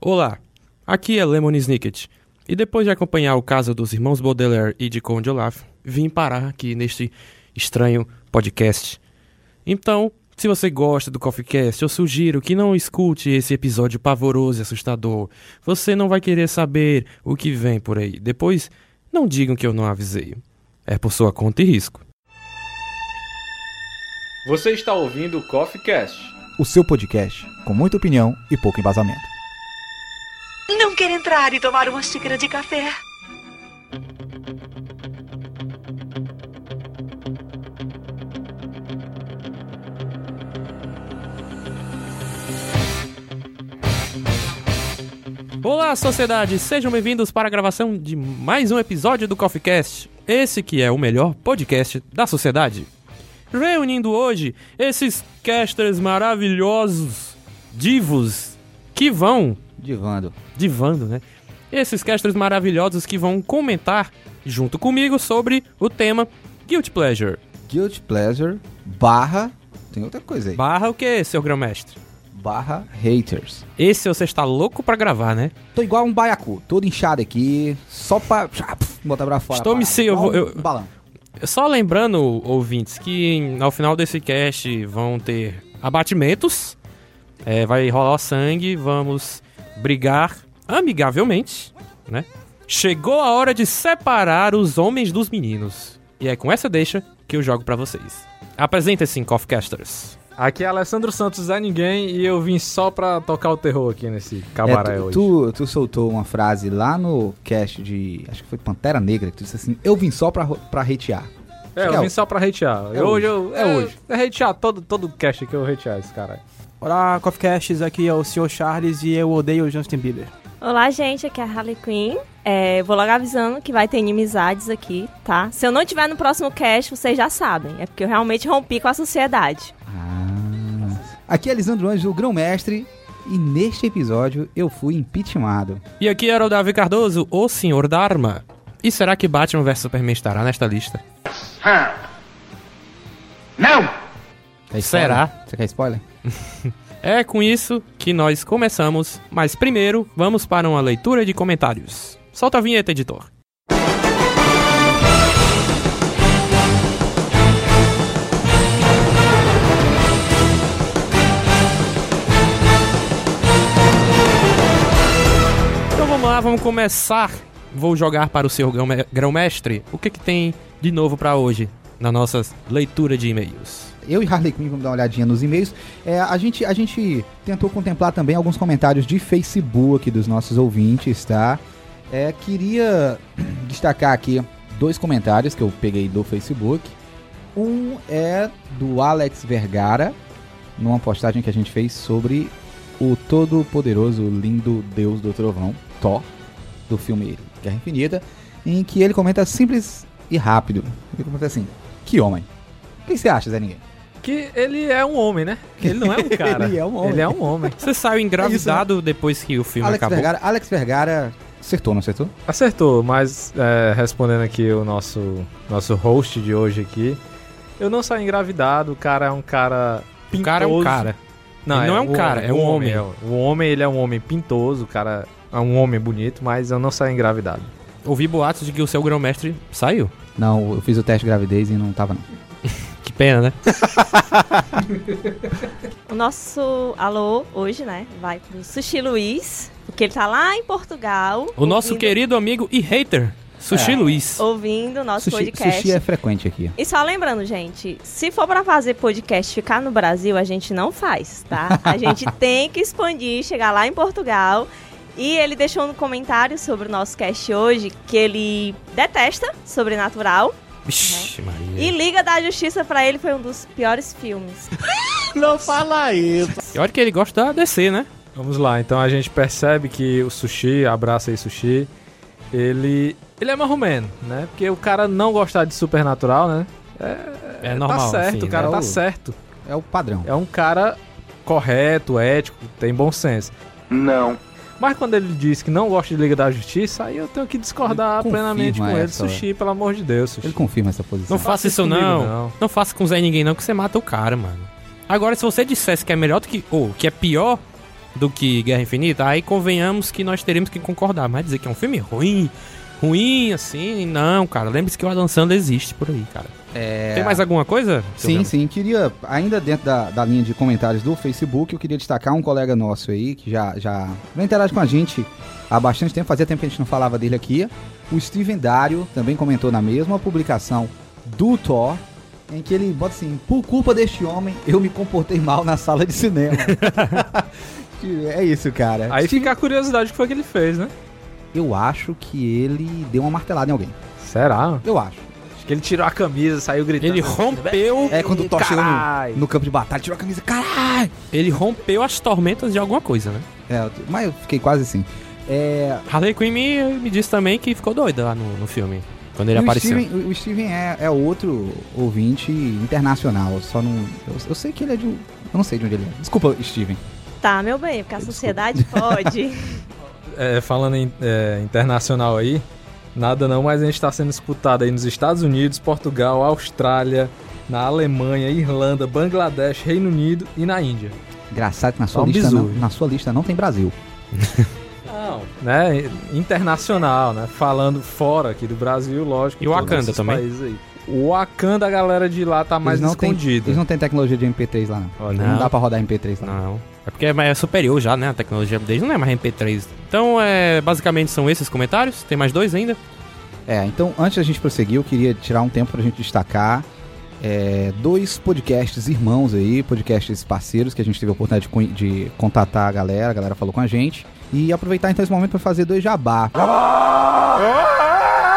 Olá, aqui é Lemon Snicket. E depois de acompanhar o caso dos irmãos Baudelaire e de Conde Olaf, vim parar aqui neste estranho podcast. Então, se você gosta do CoffeeCast, eu sugiro que não escute esse episódio pavoroso e assustador. Você não vai querer saber o que vem por aí. Depois, não digam que eu não avisei. É por sua conta e risco. Você está ouvindo o Coffee Cast. O seu podcast com muita opinião e pouco embasamento. Quer entrar e tomar uma xícara de café? Olá, sociedade! Sejam bem-vindos para a gravação de mais um episódio do Coffee Cast. Esse que é o melhor podcast da sociedade. Reunindo hoje esses casters maravilhosos, divos, que vão Divando. divando, né? Esses casters maravilhosos que vão comentar junto comigo sobre o tema Guilty Pleasure. Guilty Pleasure barra. Tem outra coisa aí. Barra o que, seu grão-mestre? barra haters. Esse você está louco pra gravar, né? Tô igual um baiacu, todo inchado aqui, só pra ah, botar pra fora. Estou me se- eu vou- um eu- balão. Só lembrando, ouvintes, que ao final desse cast vão ter abatimentos, é, vai rolar sangue, vamos brigar amigavelmente, né? Chegou a hora de separar os homens dos meninos. E é com essa deixa que eu jogo pra vocês. Apresentem-se, Coffcasters. Aqui é Alessandro Santos Zé Ninguém e eu vim só pra tocar o terror aqui nesse cabaré É, tu, hoje. tu, tu soltou uma frase lá no cast de. Acho que foi Pantera Negra, que tu disse assim: Eu vim só pra, pra hatear. É, que eu é vim o- só pra hatear. é Eu- hoje. hoje eu, É hoje. É hatear todo, todo cast aqui eu hatear esse cara. Olá, Coffeecasts, aqui é o Sr. Charles e eu odeio o Justin Bieber. Olá, gente, aqui é a Harley Quinn. É, vou logo avisando que vai ter inimizades aqui, tá? Se eu não tiver no próximo cast, vocês já sabem. É porque eu realmente rompi com a sociedade. Ah. Aqui é Lisandro Anjos, o grão-mestre, e neste episódio eu fui impeachmentado. E aqui era o Davi Cardoso, o Senhor da Arma. E será que Batman vs Superman estará nesta lista? Quer? Será? Você quer spoiler? É com isso que nós começamos, mas primeiro vamos para uma leitura de comentários. Solta a vinheta, editor. Então vamos lá, vamos começar. Vou jogar para o seu grão- grão-mestre. O que, que tem de novo para hoje na nossa leitura de e-mails? Eu e Harley Quinn vamos dar uma olhadinha nos e-mails. É, a, gente, a gente tentou contemplar também alguns comentários de Facebook dos nossos ouvintes, tá? É, queria destacar aqui dois comentários que eu peguei do Facebook. Um é do Alex Vergara, numa postagem que a gente fez sobre o todo-poderoso, lindo Deus do Trovão, Thor, do filme Guerra Infinita, em que ele comenta simples e rápido. Ele comenta assim: Que homem! O que você acha, Zé Ninguém? Que ele é um homem, né? Ele não é um cara. Ele é um homem. Ele é um homem. Você saiu engravidado depois que o filme Alex acabou? Vergara, Alex Vergara acertou, não acertou? Acertou, mas é, respondendo aqui o nosso, nosso host de hoje aqui, eu não saí engravidado, o cara é um cara O pintoso. cara é um cara. Ele não é um cara, é um homem. é- O homem, ele é um homem pintoso, o cara é um homem bonito, mas eu não saí engravidado. Ouvi boatos de que o seu grão-mestre saiu. Não, eu fiz o teste de gravidez e não tava não. Pena, né? O nosso alô hoje, né, vai pro Sushi Luiz, porque ele tá lá em Portugal. O nosso ouvindo- querido amigo e hater, Sushi É. Luiz. Ouvindo o nosso Sushi, podcast. sushi é frequente aqui. E só lembrando, gente, se for pra fazer podcast ficar no Brasil, a gente não faz, tá? A gente tem que expandir, chegar lá em Portugal. E ele deixou no comentário sobre o nosso cast hoje que ele detesta Sobrenatural Vixe, Maria. e Liga da Justiça pra ele foi um dos piores filmes. E olha que ele gosta da DC, né? Vamos lá, então a gente percebe que o Sushi, abraça aí Sushi, ele, ele é marromeno, né? Porque o cara não gostar de Supernatural, né? É normal. tá certo, assim, o cara né? tá O- certo. É o padrão. É um cara correto, ético, tem bom senso. Não. Mas quando ele diz que não gosta de Liga da Justiça, aí eu tenho que discordar Ele plenamente com ele. essa- Sushi, pelo amor de Deus, Sushi. Ele confirma essa posição. Não faça isso comigo, não. não. não. faça com Zé Ninguém não, que você mata o cara, mano. Agora, se você dissesse que é melhor do que... Ou que é pior do que Guerra Infinita, aí convenhamos que nós teremos que concordar. Mas dizer que é um filme ruim, ruim, assim, não, cara. Lembre-se que o Adam Sandler existe por aí, cara. É... Tem mais alguma coisa? Sim, sim. Queria, ainda dentro da, da linha de comentários do Facebook, eu queria destacar um colega nosso aí, que já, já, interage com a gente há bastante tempo, fazia tempo que a gente não falava dele aqui. O Steven Dario também comentou na mesma publicação do Thor, em que ele bota assim, por culpa deste homem, eu me comportei mal na sala de cinema. É isso, cara. Aí fica a curiosidade que foi que ele fez, né? Eu acho que ele deu uma martelada em alguém. Será? Eu acho. Que ele tirou a camisa, saiu gritando. Ele rompeu, É quando o Thor chegou no, no campo de batalha, tirou a camisa, caralho! ele rompeu as tormentas de alguma coisa, né? É, mas eu fiquei quase assim. É, Harley Quinn me, me disse também que ficou doida lá no, no filme, quando ele o apareceu. Steven, o- o Steven é, é outro ouvinte internacional. Só não. Eu, eu sei que ele é de. um- Eu não sei de onde ele é. Desculpa, Steven. Tá, meu bem, porque a sociedade pode. É, falando em é, internacional aí, nada não, mas a gente tá sendo escutado aí nos Estados Unidos, Portugal, Austrália, na Alemanha, Irlanda, Bangladesh, Reino Unido e na Índia. Engraçado que na sua, Só um lista não, na sua lista não tem Brasil. Não, né? Internacional, né? Falando fora aqui do Brasil, lógico. E todos Wakanda também? O Wakanda, a galera de lá tá mais eles não escondida. Eles não têm tecnologia de MP3 lá, não. Olha, Não, Não. dá pra rodar MP3 lá. Não. É porque é é superior já, né? A tecnologia deles não é mais MP3. Então, é, basicamente são esses comentários. Tem mais dois ainda. É, então antes da gente prosseguir, eu queria tirar um tempo pra gente destacar é, dois podcasts irmãos aí, podcasts parceiros que a gente teve a oportunidade de, de contatar a galera, a galera falou com a gente. E aproveitar então esse momento pra fazer dois jabá.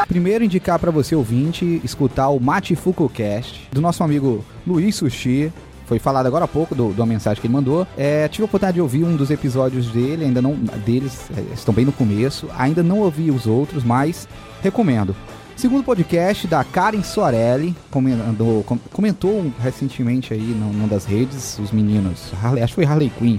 Primeiro, indicar pra você ouvinte escutar o Matifuku Cast do nosso amigo Luiz Sushi. Foi falado agora há pouco do, uma mensagem que ele mandou. É, tive a oportunidade de ouvir um dos episódios dele, ainda não. deles, é, estão bem no começo. Ainda não ouvi os outros, mas recomendo. Segundo podcast da Karen Soarelli, comentou, com- comentou recentemente aí num- numa das redes, os meninos, Harley, acho que foi Harley Quinn,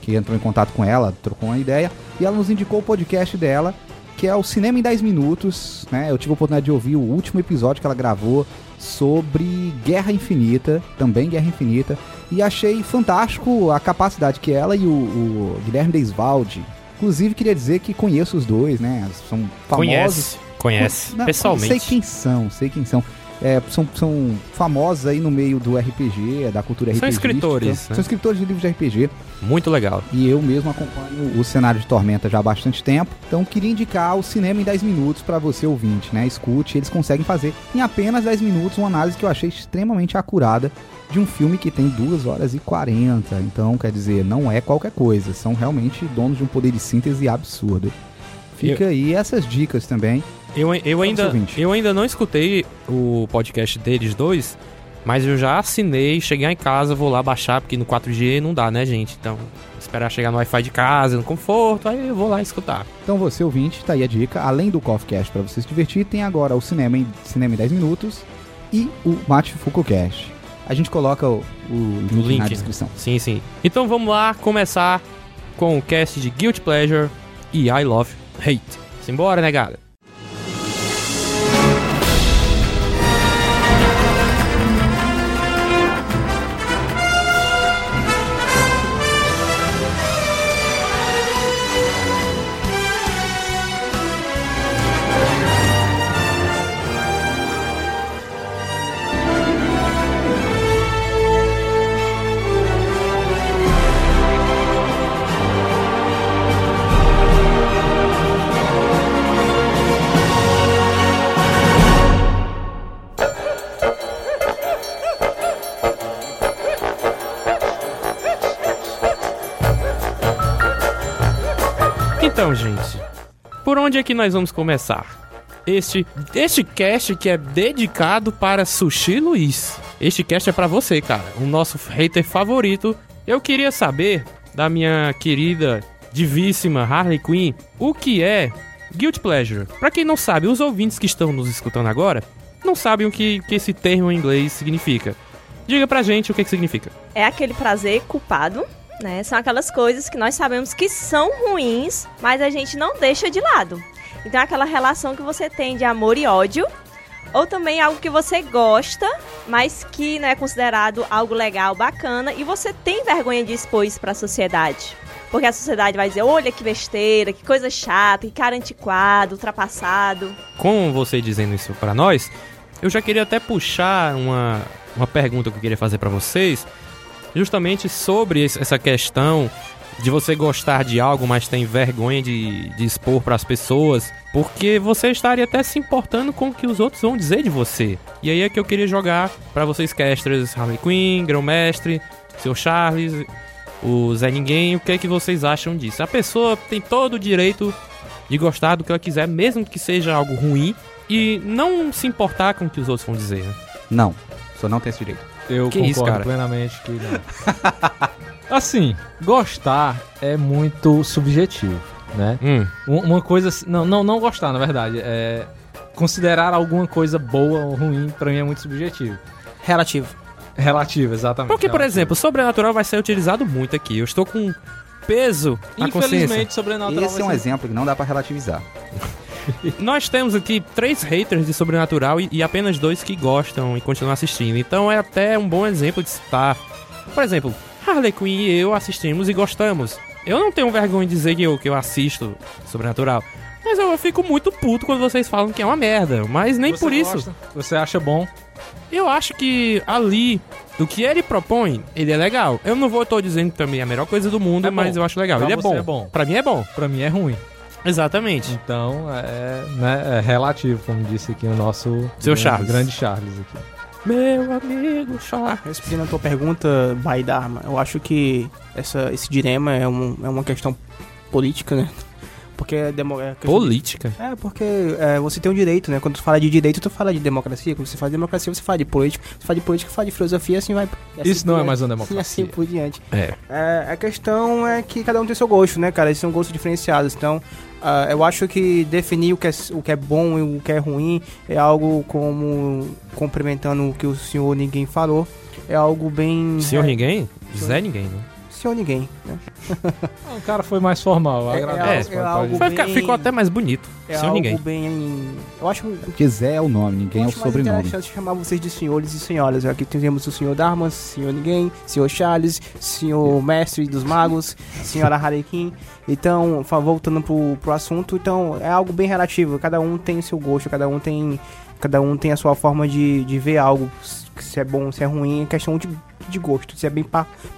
que entrou em contato com ela, trocou uma ideia, e ela nos indicou o podcast dela, que é o Cinema em 10 Minutos, né? Eu tive a oportunidade de ouvir o último episódio que ela gravou sobre Guerra Infinita, também Guerra Infinita, e achei fantástico a capacidade que ela e o, o Guilherme Deisvalde, inclusive queria dizer que conheço os dois, né? São famosos. Conhece. Conhece. Não, pessoalmente. Sei quem são, sei quem são. É, são, são famosos aí no meio do RPG, da cultura São RPG. escritores, né? São escritores de livros de RPG. Muito legal. E eu mesmo acompanho o cenário de Tormenta já há bastante tempo. Então queria indicar o cinema em 10 minutos para você ouvinte, né? Escute, eles conseguem fazer em apenas 10 minutos uma análise que eu achei extremamente acurada de um filme que tem 2 horas e 40. Então, quer dizer, não é qualquer coisa. São realmente donos de um poder de síntese absurdo. Fica aí essas dicas também. Eu, eu, ainda, eu ainda não escutei o podcast deles dois, mas eu já assinei, cheguei em casa, vou lá baixar, porque no 4G não dá, né, gente? Então, esperar chegar no Wi-Fi de casa, no conforto, aí eu vou lá escutar. Então você ouvinte, tá aí a dica. Além do Coffeecast para você se divertir, tem agora o Cinema em, cinema em 10 Minutos e o Mate Fukucast. A gente coloca o, o link, link, na né? descrição. Sim, sim. Então vamos lá começar com o cast de Guilty Pleasure e I Love Hate. Simbora, negada. Então, por onde é que nós vamos começar? Este, este cast que é dedicado para Sushi Luiz. Este cast é pra você, cara, o nosso hater favorito. Eu queria saber da minha querida, divíssima Harley Quinn, o que é Guilty Pleasure. Pra quem não sabe, os ouvintes que estão nos escutando agora não sabem o que, que esse termo em inglês significa. Diga pra gente o que, que significa. É aquele prazer culpado, né? São aquelas coisas que nós sabemos que são ruins, mas a gente não deixa de lado. Então aquela relação que você tem de amor e ódio, ou também algo que você gosta, mas que não é considerado algo legal, bacana, e você tem vergonha de expor isso para a sociedade. porque a sociedade vai dizer, olha que besteira, que coisa chata, que cara antiquado, ultrapassado. Com você dizendo isso pra nós, eu já queria até puxar uma, uma pergunta que eu queria fazer pra vocês, justamente sobre essa questão de você gostar de algo, mas tem vergonha de, de expor pras pessoas, porque você estaria até se importando com o que os outros vão dizer de você. E aí é que eu queria jogar pra vocês casters Harley Quinn, Grão-Mestre, Seu Charles, o Zé Ninguém, o que é que vocês acham disso? A pessoa tem todo o direito de gostar do que ela quiser, mesmo que seja algo ruim, e não se importar com o que os outros vão dizer. né? Não, só não tem esse direito. Eu Que concordo isso, cara? plenamente que não. assim, gostar é muito subjetivo, né? Hum, Um- Uma coisa. Não, não, não gostar, na verdade. É. Considerar alguma coisa boa ou ruim, pra mim é muito subjetivo. Relativo. Relativo, exatamente. porque, por relativo. exemplo, o sobrenatural vai ser utilizado muito aqui. Eu estou com peso na consciência. Infelizmente, sobrenatural Esse é um ser- exemplo que não dá pra relativizar. Nós temos aqui três haters de sobrenatural e, e apenas dois que gostam e continuam assistindo. Então é até um bom exemplo de citar. Por exemplo, Harley Quinn e eu assistimos e gostamos. Eu não tenho vergonha de dizer que eu, que eu assisto sobrenatural. Mas eu, eu fico muito puto quando vocês falam que é uma merda. Mas nem Você por isso. gosta, Você acha bom? Eu acho que ali, do que ele propõe, ele é legal. Eu não vou tô dizendo que também é a melhor coisa do mundo, É mas eu acho legal. Pra ele é bom. é bom. Pra mim é bom. Pra mim é ruim. Exatamente. Então, é, né, é relativo, como disse aqui o nosso Seu grande- Charles. grande Charles aqui. Meu amigo, Charles. Respondendo a tua pergunta, Baidarma, eu acho que essa, esse dilema é, um, é uma questão política, né? Porque é, demo, é Política. É, porque é, você tem um direito, né? Quando tu fala de direito, tu fala de democracia. Quando você fala de democracia, você fala de política. Você fala de política, fala de filosofia, assim vai. assim Isso não é mais uma diante. E assim democracia. por diante. É. É, a questão é que cada um tem seu gosto, né, cara? Esses são gostos diferenciados. Então, ah, eu acho que definir o que, é, o que é bom e o que é ruim é algo como. complementando o que o senhor ninguém falou. É algo bem. Senhor é, Ninguém? Zé Ninguém, né? Senhor ninguém, né? O cara foi mais formal, É- agradeço. é algo- pode- Foi- bem- Ficou até mais bonito. É Ninguém. bem. Eu acho Porque Zé é o nome, ninguém é o acho mais sobrenome. interessante chamar vocês de senhores e senhoras. Aqui temos o senhor Dharma, senhor Ninguém, senhor Charles, senhor Mestre dos Magos, senhora Harlequin. Então, voltando pro, pro assunto, então é algo bem relativo. Cada um tem seu gosto, cada um tem, cada um tem a sua forma de, de ver algo. Se é bom, se é ruim, é questão de, de gosto. Isso é bem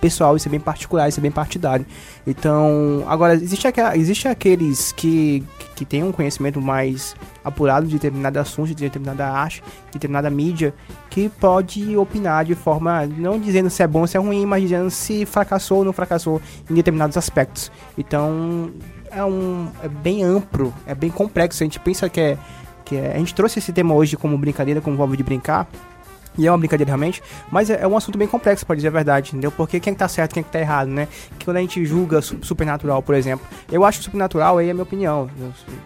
pessoal, isso é bem particular, isso é bem partidário. Então, agora, existe, existe aqueles que, que têm um conhecimento mais apurado de determinado assunto, de determinada arte, de determinada mídia, que pode opinar de forma, não dizendo se é bom ou se é ruim, mas dizendo se fracassou ou não fracassou em determinados aspectos. Então, é, um, é bem amplo, é bem complexo. A gente pensa que é, que é... A gente trouxe esse tema hoje como brincadeira, como volta de brincar, e é uma brincadeira realmente, mas é, é um assunto bem complexo, pra dizer a verdade, entendeu? Porque quem tá certo, quem que tá errado, né? Que quando a gente julga su- supernatural, por exemplo, eu acho o supernatural, aí é a minha opinião,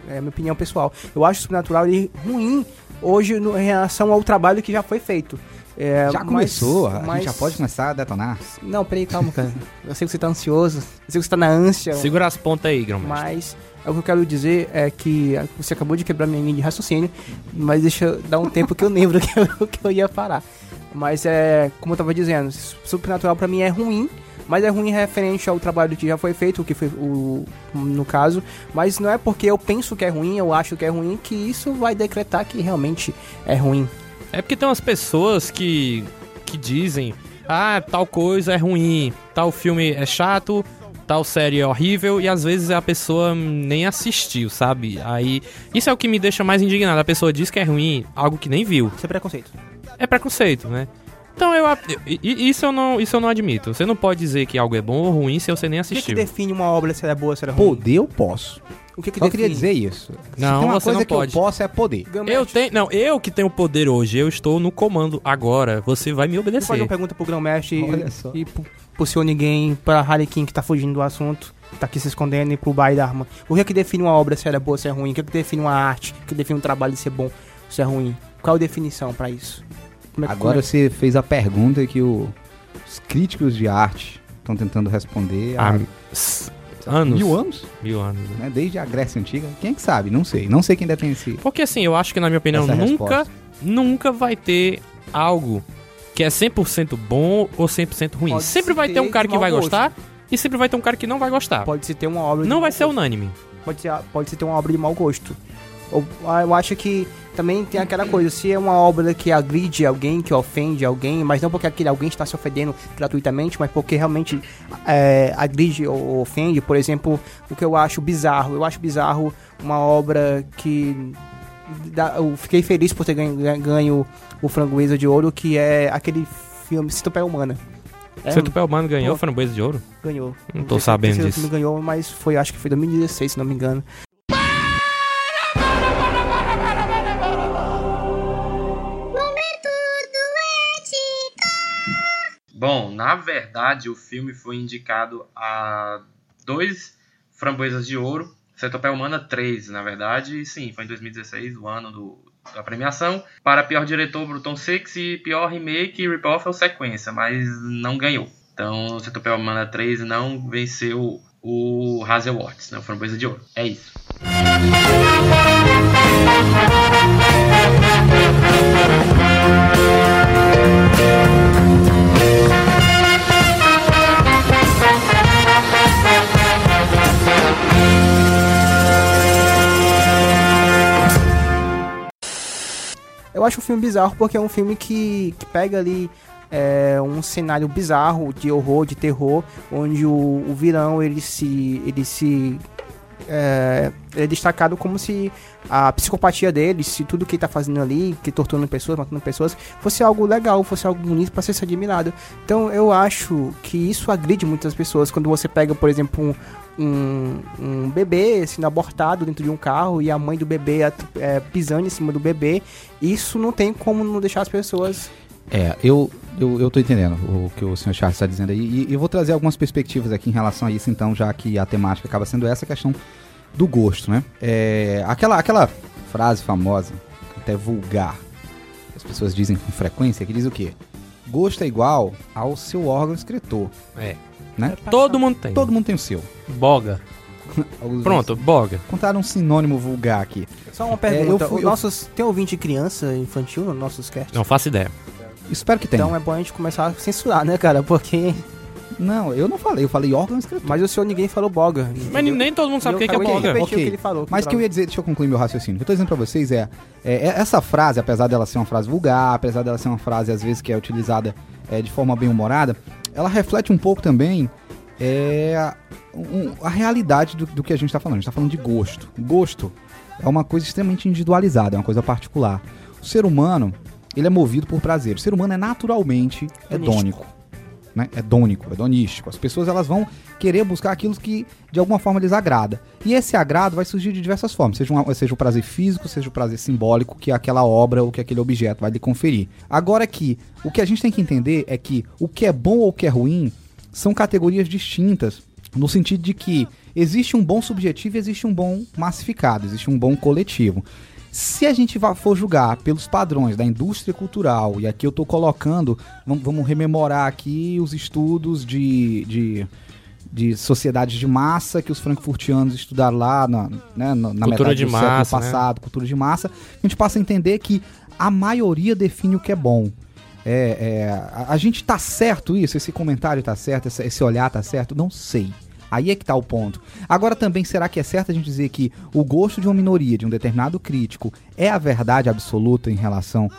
é a minha opinião pessoal. Eu acho o supernatural ele ruim hoje no, em relação ao trabalho que já foi feito. É, Já mas- começou, a mas- gente já pode começar a detonar. Não, peraí, calma, cara. Eu sei que você tá ansioso, eu sei que você tá na ânsia. Segura as pontas aí, Grão. Mas o que eu quero dizer é que você acabou de quebrar minha linha de raciocínio, mas deixa eu dar um tempo que eu lembro que eu, que eu ia parar. Mas é, como eu tava dizendo, Supernatural pra mim é ruim, mas é ruim referente ao trabalho que já foi feito, o que foi o no caso, mas não é porque eu penso que é ruim, eu acho que é ruim, que isso vai decretar que realmente é ruim. É porque tem umas pessoas que, que dizem: ah, tal coisa é ruim, tal filme é chato, tal série é horrível, e às vezes a pessoa nem assistiu, sabe? Aí. Isso é o que me deixa mais indignado. A pessoa diz que é ruim, algo que nem viu. Isso é preconceito. É preconceito, né? Então eu. Isso eu não, isso eu não admito. Você não pode dizer que algo é bom ou ruim se você nem O que, que assistiu. define uma obra se ela é boa, se ela é ruim? Poder eu posso. O que, que Só define? queria dizer isso. Se Não, tem uma você coisa não que eu posso é poder. Eu tenho. Não, eu que tenho poder hoje, eu estou no comando agora. Você vai me Vou fazer obedecer. uma pergunta pro Grão-Mestre só. e pro, pro senhor ninguém, pra Harlequin que tá fugindo do assunto, tá aqui se escondendo, e pro Bai Dharma. O que é que define uma obra se ela é boa, se é ruim? O que é que define uma arte? O que define um trabalho ser bom, se é ruim? Qual a definição pra isso? Como é que- Agora como é você fez a pergunta que o- os críticos de arte estão tentando responder há Ah, anos. mil anos, Mil anos. né? né? Desde a Grécia Antiga. Quem é que sabe? Não sei. Não sei quem detém esse. Porque assim, eu acho que na minha opinião nunca, resposta. nunca vai ter algo que é 100% bom ou 100% ruim. Pode Sempre vai ter um cara que vai gosto. gostar E sempre vai ter um cara que não vai gostar. Pode se ter uma obra. Não vai ser gosto. unânime. Pode ser, pode se ter uma obra de mau gosto. Ou, ah, eu acho que também tem aquela coisa, se é uma obra que agride alguém, que ofende alguém, mas não porque aquele alguém está se ofendendo gratuitamente, mas porque realmente é, agride ou ofende, por exemplo, o que eu acho bizarro. Eu acho bizarro uma obra que. eu fiquei feliz por ter ganho, ganho o Frangueza de Ouro, que é aquele filme Citopé Humana. É, Seu Tupé Humano ganhou Pô. framboesa de ouro? ganhou. Não tô sabendo o disso. filme ganhou, mas foi, acho que foi 2016, se não me engano. Bom, na verdade, o filme foi indicado a dois framboesas de ouro, Centopeia Humana 3, na verdade, sim, foi em 2016, o ano do, da premiação, para pior diretor Bruton Six e pior remake, rip-off ou sequência, mas não ganhou. Então, Centopeia Humana 3 não venceu o Hazel Awards, né, o Framboesa de Ouro. É isso. Eu acho o filme bizarro porque é um filme que, que pega ali é, um cenário bizarro de horror, de terror, onde o, o vilão ele se ele se é, é destacado como se a psicopatia dele, se tudo que ele tá fazendo ali, que torturando pessoas, matando pessoas, fosse algo legal, fosse algo bonito para ser admirado. Então eu acho que isso agride muitas pessoas quando você pega, por exemplo, um, um, bebê sendo abortado dentro de um carro e a mãe do bebê é, pisando em cima do bebê. Isso não tem como não deixar as pessoas. É, eu, eu, eu tô entendendo o que o senhor Charles está dizendo aí. E eu vou trazer algumas perspectivas aqui em relação a isso, então, já que a temática acaba sendo essa questão do gosto, né? É, aquela, aquela frase famosa, até vulgar, que as pessoas dizem com frequência, que diz o quê? Gosto é igual ao seu órgão excretor. É. Né? Todo mundo tem. Todo mundo tem o seu. Boga. Alguns Pronto, boga. Contaram um sinônimo vulgar aqui. Só uma eu pergunta: fui- os eu- nossos, tem ouvinte criança infantil nos nossos casts? Não faço ideia. Espero que tenha. Então é bom a gente começar a censurar, né, cara? Porque. Não, eu não falei, eu falei órgão excretor. Mas o senhor ninguém falou boga. Mas nem todo mundo sabe o que, que é Eu acabei de boga. repetir Ok. o que ele falou. Mas o que eu ia dizer, deixa eu concluir meu raciocínio. O que eu tô dizendo pra vocês é, é, é, essa frase, apesar dela ser uma frase vulgar, apesar dela ser uma frase às vezes que é utilizada é, de forma bem humorada, ela reflete um pouco também é, um- a realidade do, do que a gente tá falando. A gente tá falando de gosto. Gosto é uma coisa extremamente individualizada, é uma coisa particular. O ser humano, ele é movido por prazer. O ser humano é naturalmente hedônico. Né? Hedônico, hedonístico. As pessoas elas vão querer buscar aquilo que de alguma forma lhes agrada. E esse agrado vai surgir de diversas formas, seja, uma- seja o prazer físico, seja o prazer simbólico que aquela obra ou que aquele objeto vai lhe conferir. Agora que o que a gente tem que entender é que o que é bom ou o que é ruim são categorias distintas, no sentido de que existe um bom subjetivo e existe um bom massificado, existe um bom coletivo. Se a gente for julgar pelos padrões da indústria cultural, e aqui eu estou colocando, vamos, rememorar aqui os estudos de, de, de sociedades de massa que os frankfurtianos estudaram lá na, né, na, Cultura metade de do massa, século né? passado, cultura de massa, a gente passa a entender que a maioria define o que é bom. É, é, a, a gente tá certo isso? Esse comentário tá certo? Esse, esse olhar tá certo? Não sei. Aí é que tá o ponto. Agora também, será que é certo a gente dizer que o gosto de uma minoria, de um determinado crítico, é a verdade absoluta em relação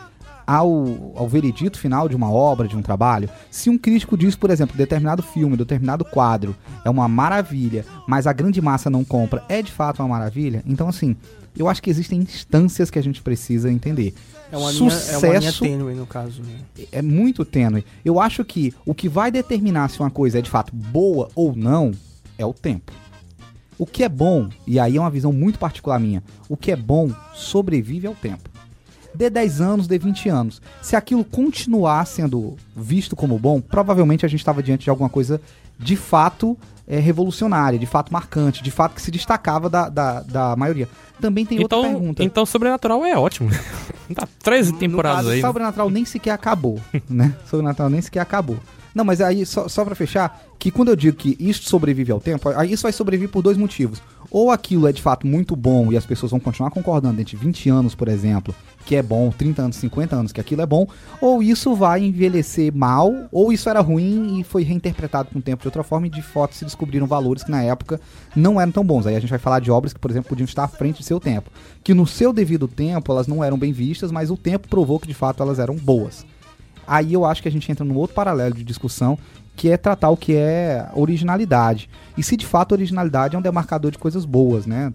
ao, ao veredito final de uma obra, de um trabalho? Se um crítico diz, por exemplo, determinado filme, determinado quadro é uma maravilha, mas a grande massa não compra, é de fato uma maravilha? Então, assim, eu acho que existem instâncias que a gente precisa entender. É uma, linha, é uma linha Sucesso tênue, no caso. né? é muito tênue. Eu acho que o que vai determinar se uma coisa é de fato boa ou não é o tempo. O que é bom, e aí é uma visão muito particular minha, o que é bom sobrevive ao tempo. Dê 10 anos, dê 20 anos. Se aquilo continuar sendo visto como bom, provavelmente a gente estava diante de alguma coisa de fato é, revolucionária, de fato marcante, de fato que se destacava da, da, da maioria. Também tem outra Então, pergunta. então Sobrenatural é ótimo. tá 13 temporadas caso, aí. né? Sobrenatural nem sequer acabou, né? Sobrenatural nem sequer acabou. Não, mas aí, só, só pra fechar, que quando eu digo que isso sobrevive ao tempo, isso vai sobreviver por dois motivos. Ou aquilo é de fato muito bom e as pessoas vão continuar concordando dentro de 20 anos, por exemplo, que é bom, 30 anos, 50 anos, que aquilo é bom, ou isso vai envelhecer mal, ou isso era ruim e foi reinterpretado com o tempo de outra forma e de fato se descobriram valores que na época não eram tão bons. Aí a gente vai falar de obras que, por exemplo, podiam estar à frente de seu tempo. Que no seu devido tempo elas não eram bem vistas, mas o tempo provou que de fato elas eram boas. Aí eu acho que a gente entra num outro paralelo de discussão, que é tratar o que é originalidade. E se de fato originalidade é um demarcador de coisas boas, né?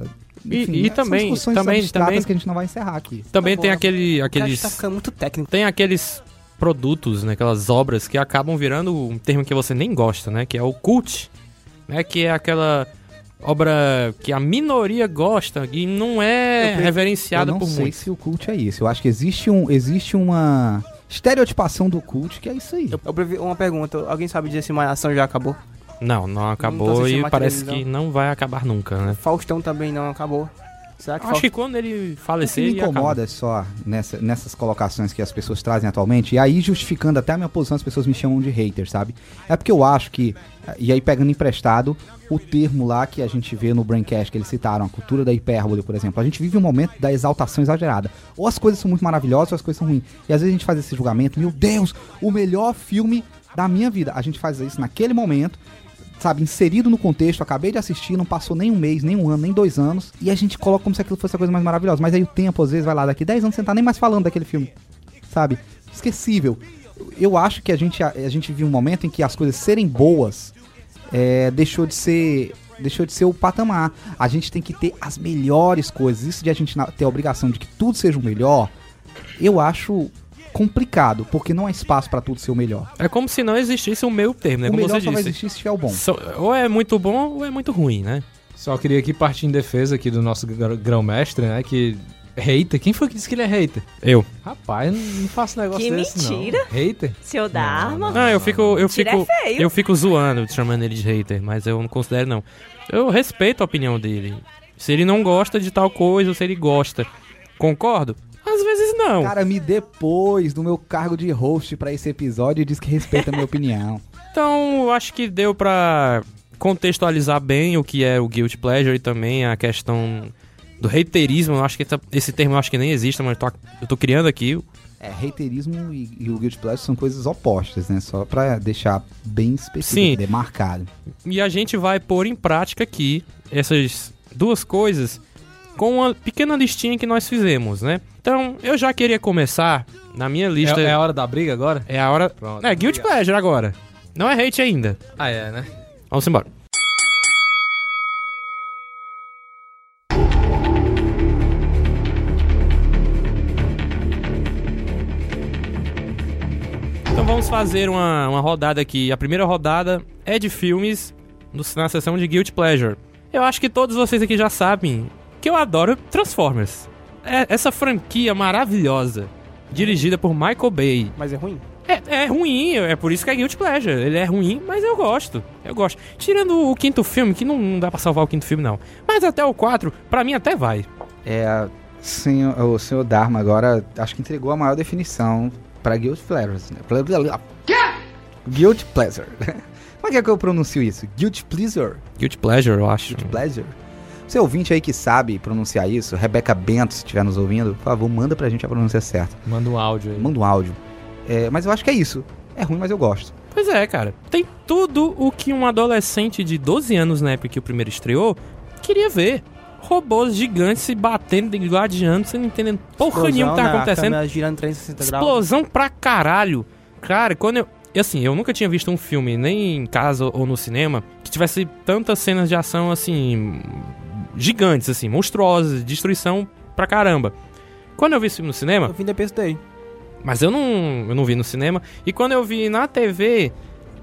E- e são também- discussões também- também- que a gente não vai encerrar aqui. Também Tá tem bom. aquele, Aqueles... aqueles tá ficando muito técnico. tem aqueles produtos, né, aquelas obras que acabam virando um termo que você nem gosta, né, que é o cult, né, que é aquela obra que a minoria gosta e não é Eu reverenciada eu não por sei muitos. se o cult é isso. Eu acho que existe, um, existe uma estereotipação do cult que é isso aí. Eu, eu uma pergunta. Alguém sabe dizer se Malhação já acabou? Não, não Não acabou assistindo e parece que não vai acabar nunca, né? Faustão também não acabou. Será que Acho Faustão... que quando ele O que falecer, me incomoda só nessa, nessas colocações que as pessoas trazem atualmente, e aí justificando até a minha posição, as pessoas me chamam de hater, sabe? É porque eu acho que, e aí pegando emprestado, o termo lá que a gente vê no Braincast, que eles citaram, a cultura da hipérbole, por exemplo, a gente vive um momento da exaltação exagerada. Ou as coisas são muito maravilhosas, ou as coisas são ruins. E às vezes a gente faz esse julgamento, meu Deus, o melhor filme da minha vida. A gente faz isso naquele momento, sabe, inserido no contexto, acabei de assistir, não passou nem um mês, nem um ano, nem dois anos, e a gente coloca como se aquilo fosse a coisa mais maravilhosa. Mas aí o tempo, às vezes, vai lá daqui 10 anos, você não tá nem mais falando daquele filme, sabe? Esquecível. Eu acho que a gente, a, a gente viu um momento em que as coisas serem boas é, deixou de ser. Deixou de ser o patamar. A gente tem que ter as melhores coisas. Isso de a gente ter a obrigação de que tudo seja o melhor, eu acho complicado, porque não há espaço pra tudo ser o melhor. É como se não existisse um meio termo, né? o Como melhor você só vai disse. existir se tiver o bom. Só- ou é muito bom ou é muito ruim, né? Só queria aqui partir em defesa aqui do nosso gr- grão-mestre, né? Que. Hater? Quem foi que disse que ele é hater? Eu. Rapaz, não, não faço negócio Que desse, mentira. não. Hater? Seu Dharma. Não, eu fico. Eu Mentira fico. é. Eu fico zoando, chamando ele de hater, mas eu não considero não. Eu respeito a opinião dele. Se ele não gosta de tal coisa, ou se ele gosta. Concordo? Não. Cara, me depois do meu cargo de host pra esse episódio e diz que respeita a minha opinião. Então, eu acho que deu pra contextualizar bem o que é o guilt pleasure e também a questão do haterismo. Eu acho que esse termo eu acho que nem existe, mas eu tô, eu tô criando aqui. É, haterismo e, e o guilt pleasure são coisas opostas, né? Só pra deixar bem específico, Sim. demarcado. E a gente vai pôr em prática aqui essas duas coisas com uma pequena listinha que nós fizemos, né? Então, eu já queria começar na minha lista. É, é a hora da briga agora? É a hora. Pronto. É, Guilty Pleasure agora. Não é hate ainda. Ah, é, né? Vamos embora. Então vamos fazer uma, uma rodada aqui. A primeira rodada é de filmes no- na seção de Guilty Pleasure. Eu acho que todos vocês aqui já sabem que eu adoro Transformers. É- essa franquia maravilhosa, dirigida por Michael Bay. Mas é ruim? É, é ruim, é por isso que é Guilty Pleasure. Ele é ruim, mas eu gosto. Eu gosto. Tirando o quinto filme, que não, não dá pra salvar o quinto filme, não. Mas até o 4, pra mim até vai. É, senhor, o senhor Dharma agora acho que entregou a maior definição pra guilt pleasures. Né? Ple- ple- ple- Guilt pleasure. Como é que é que eu pronuncio isso? Guilt pleasure? Guilty Pleasure, eu acho. Guilt pleasure? Você ouvinte aí que sabe pronunciar isso, Rebeca Bento, se estiver nos ouvindo, por favor, manda pra gente a pronúncia certa. Manda um áudio aí. Manda um áudio. É, mas eu acho que é isso. É ruim, mas eu gosto. Pois é, cara. Tem tudo o que um adolescente de 12 anos, na época que o primeiro estreou, queria ver. Robôs gigantes se batendo, gladiando, você não entendendo porra nenhuma o que tá acontecendo. câmera girando 360 graus. Explosão pra caralho. Cara, quando eu. e Assim, eu nunca tinha visto um filme, nem em casa ou no cinema, que tivesse tantas cenas de ação, assim. Gigantes, assim, monstruosas, destruição pra caramba. Quando eu vi esse filme no cinema, Eu vim depois daí. mas eu não, eu não vi no cinema. E quando eu vi na TV,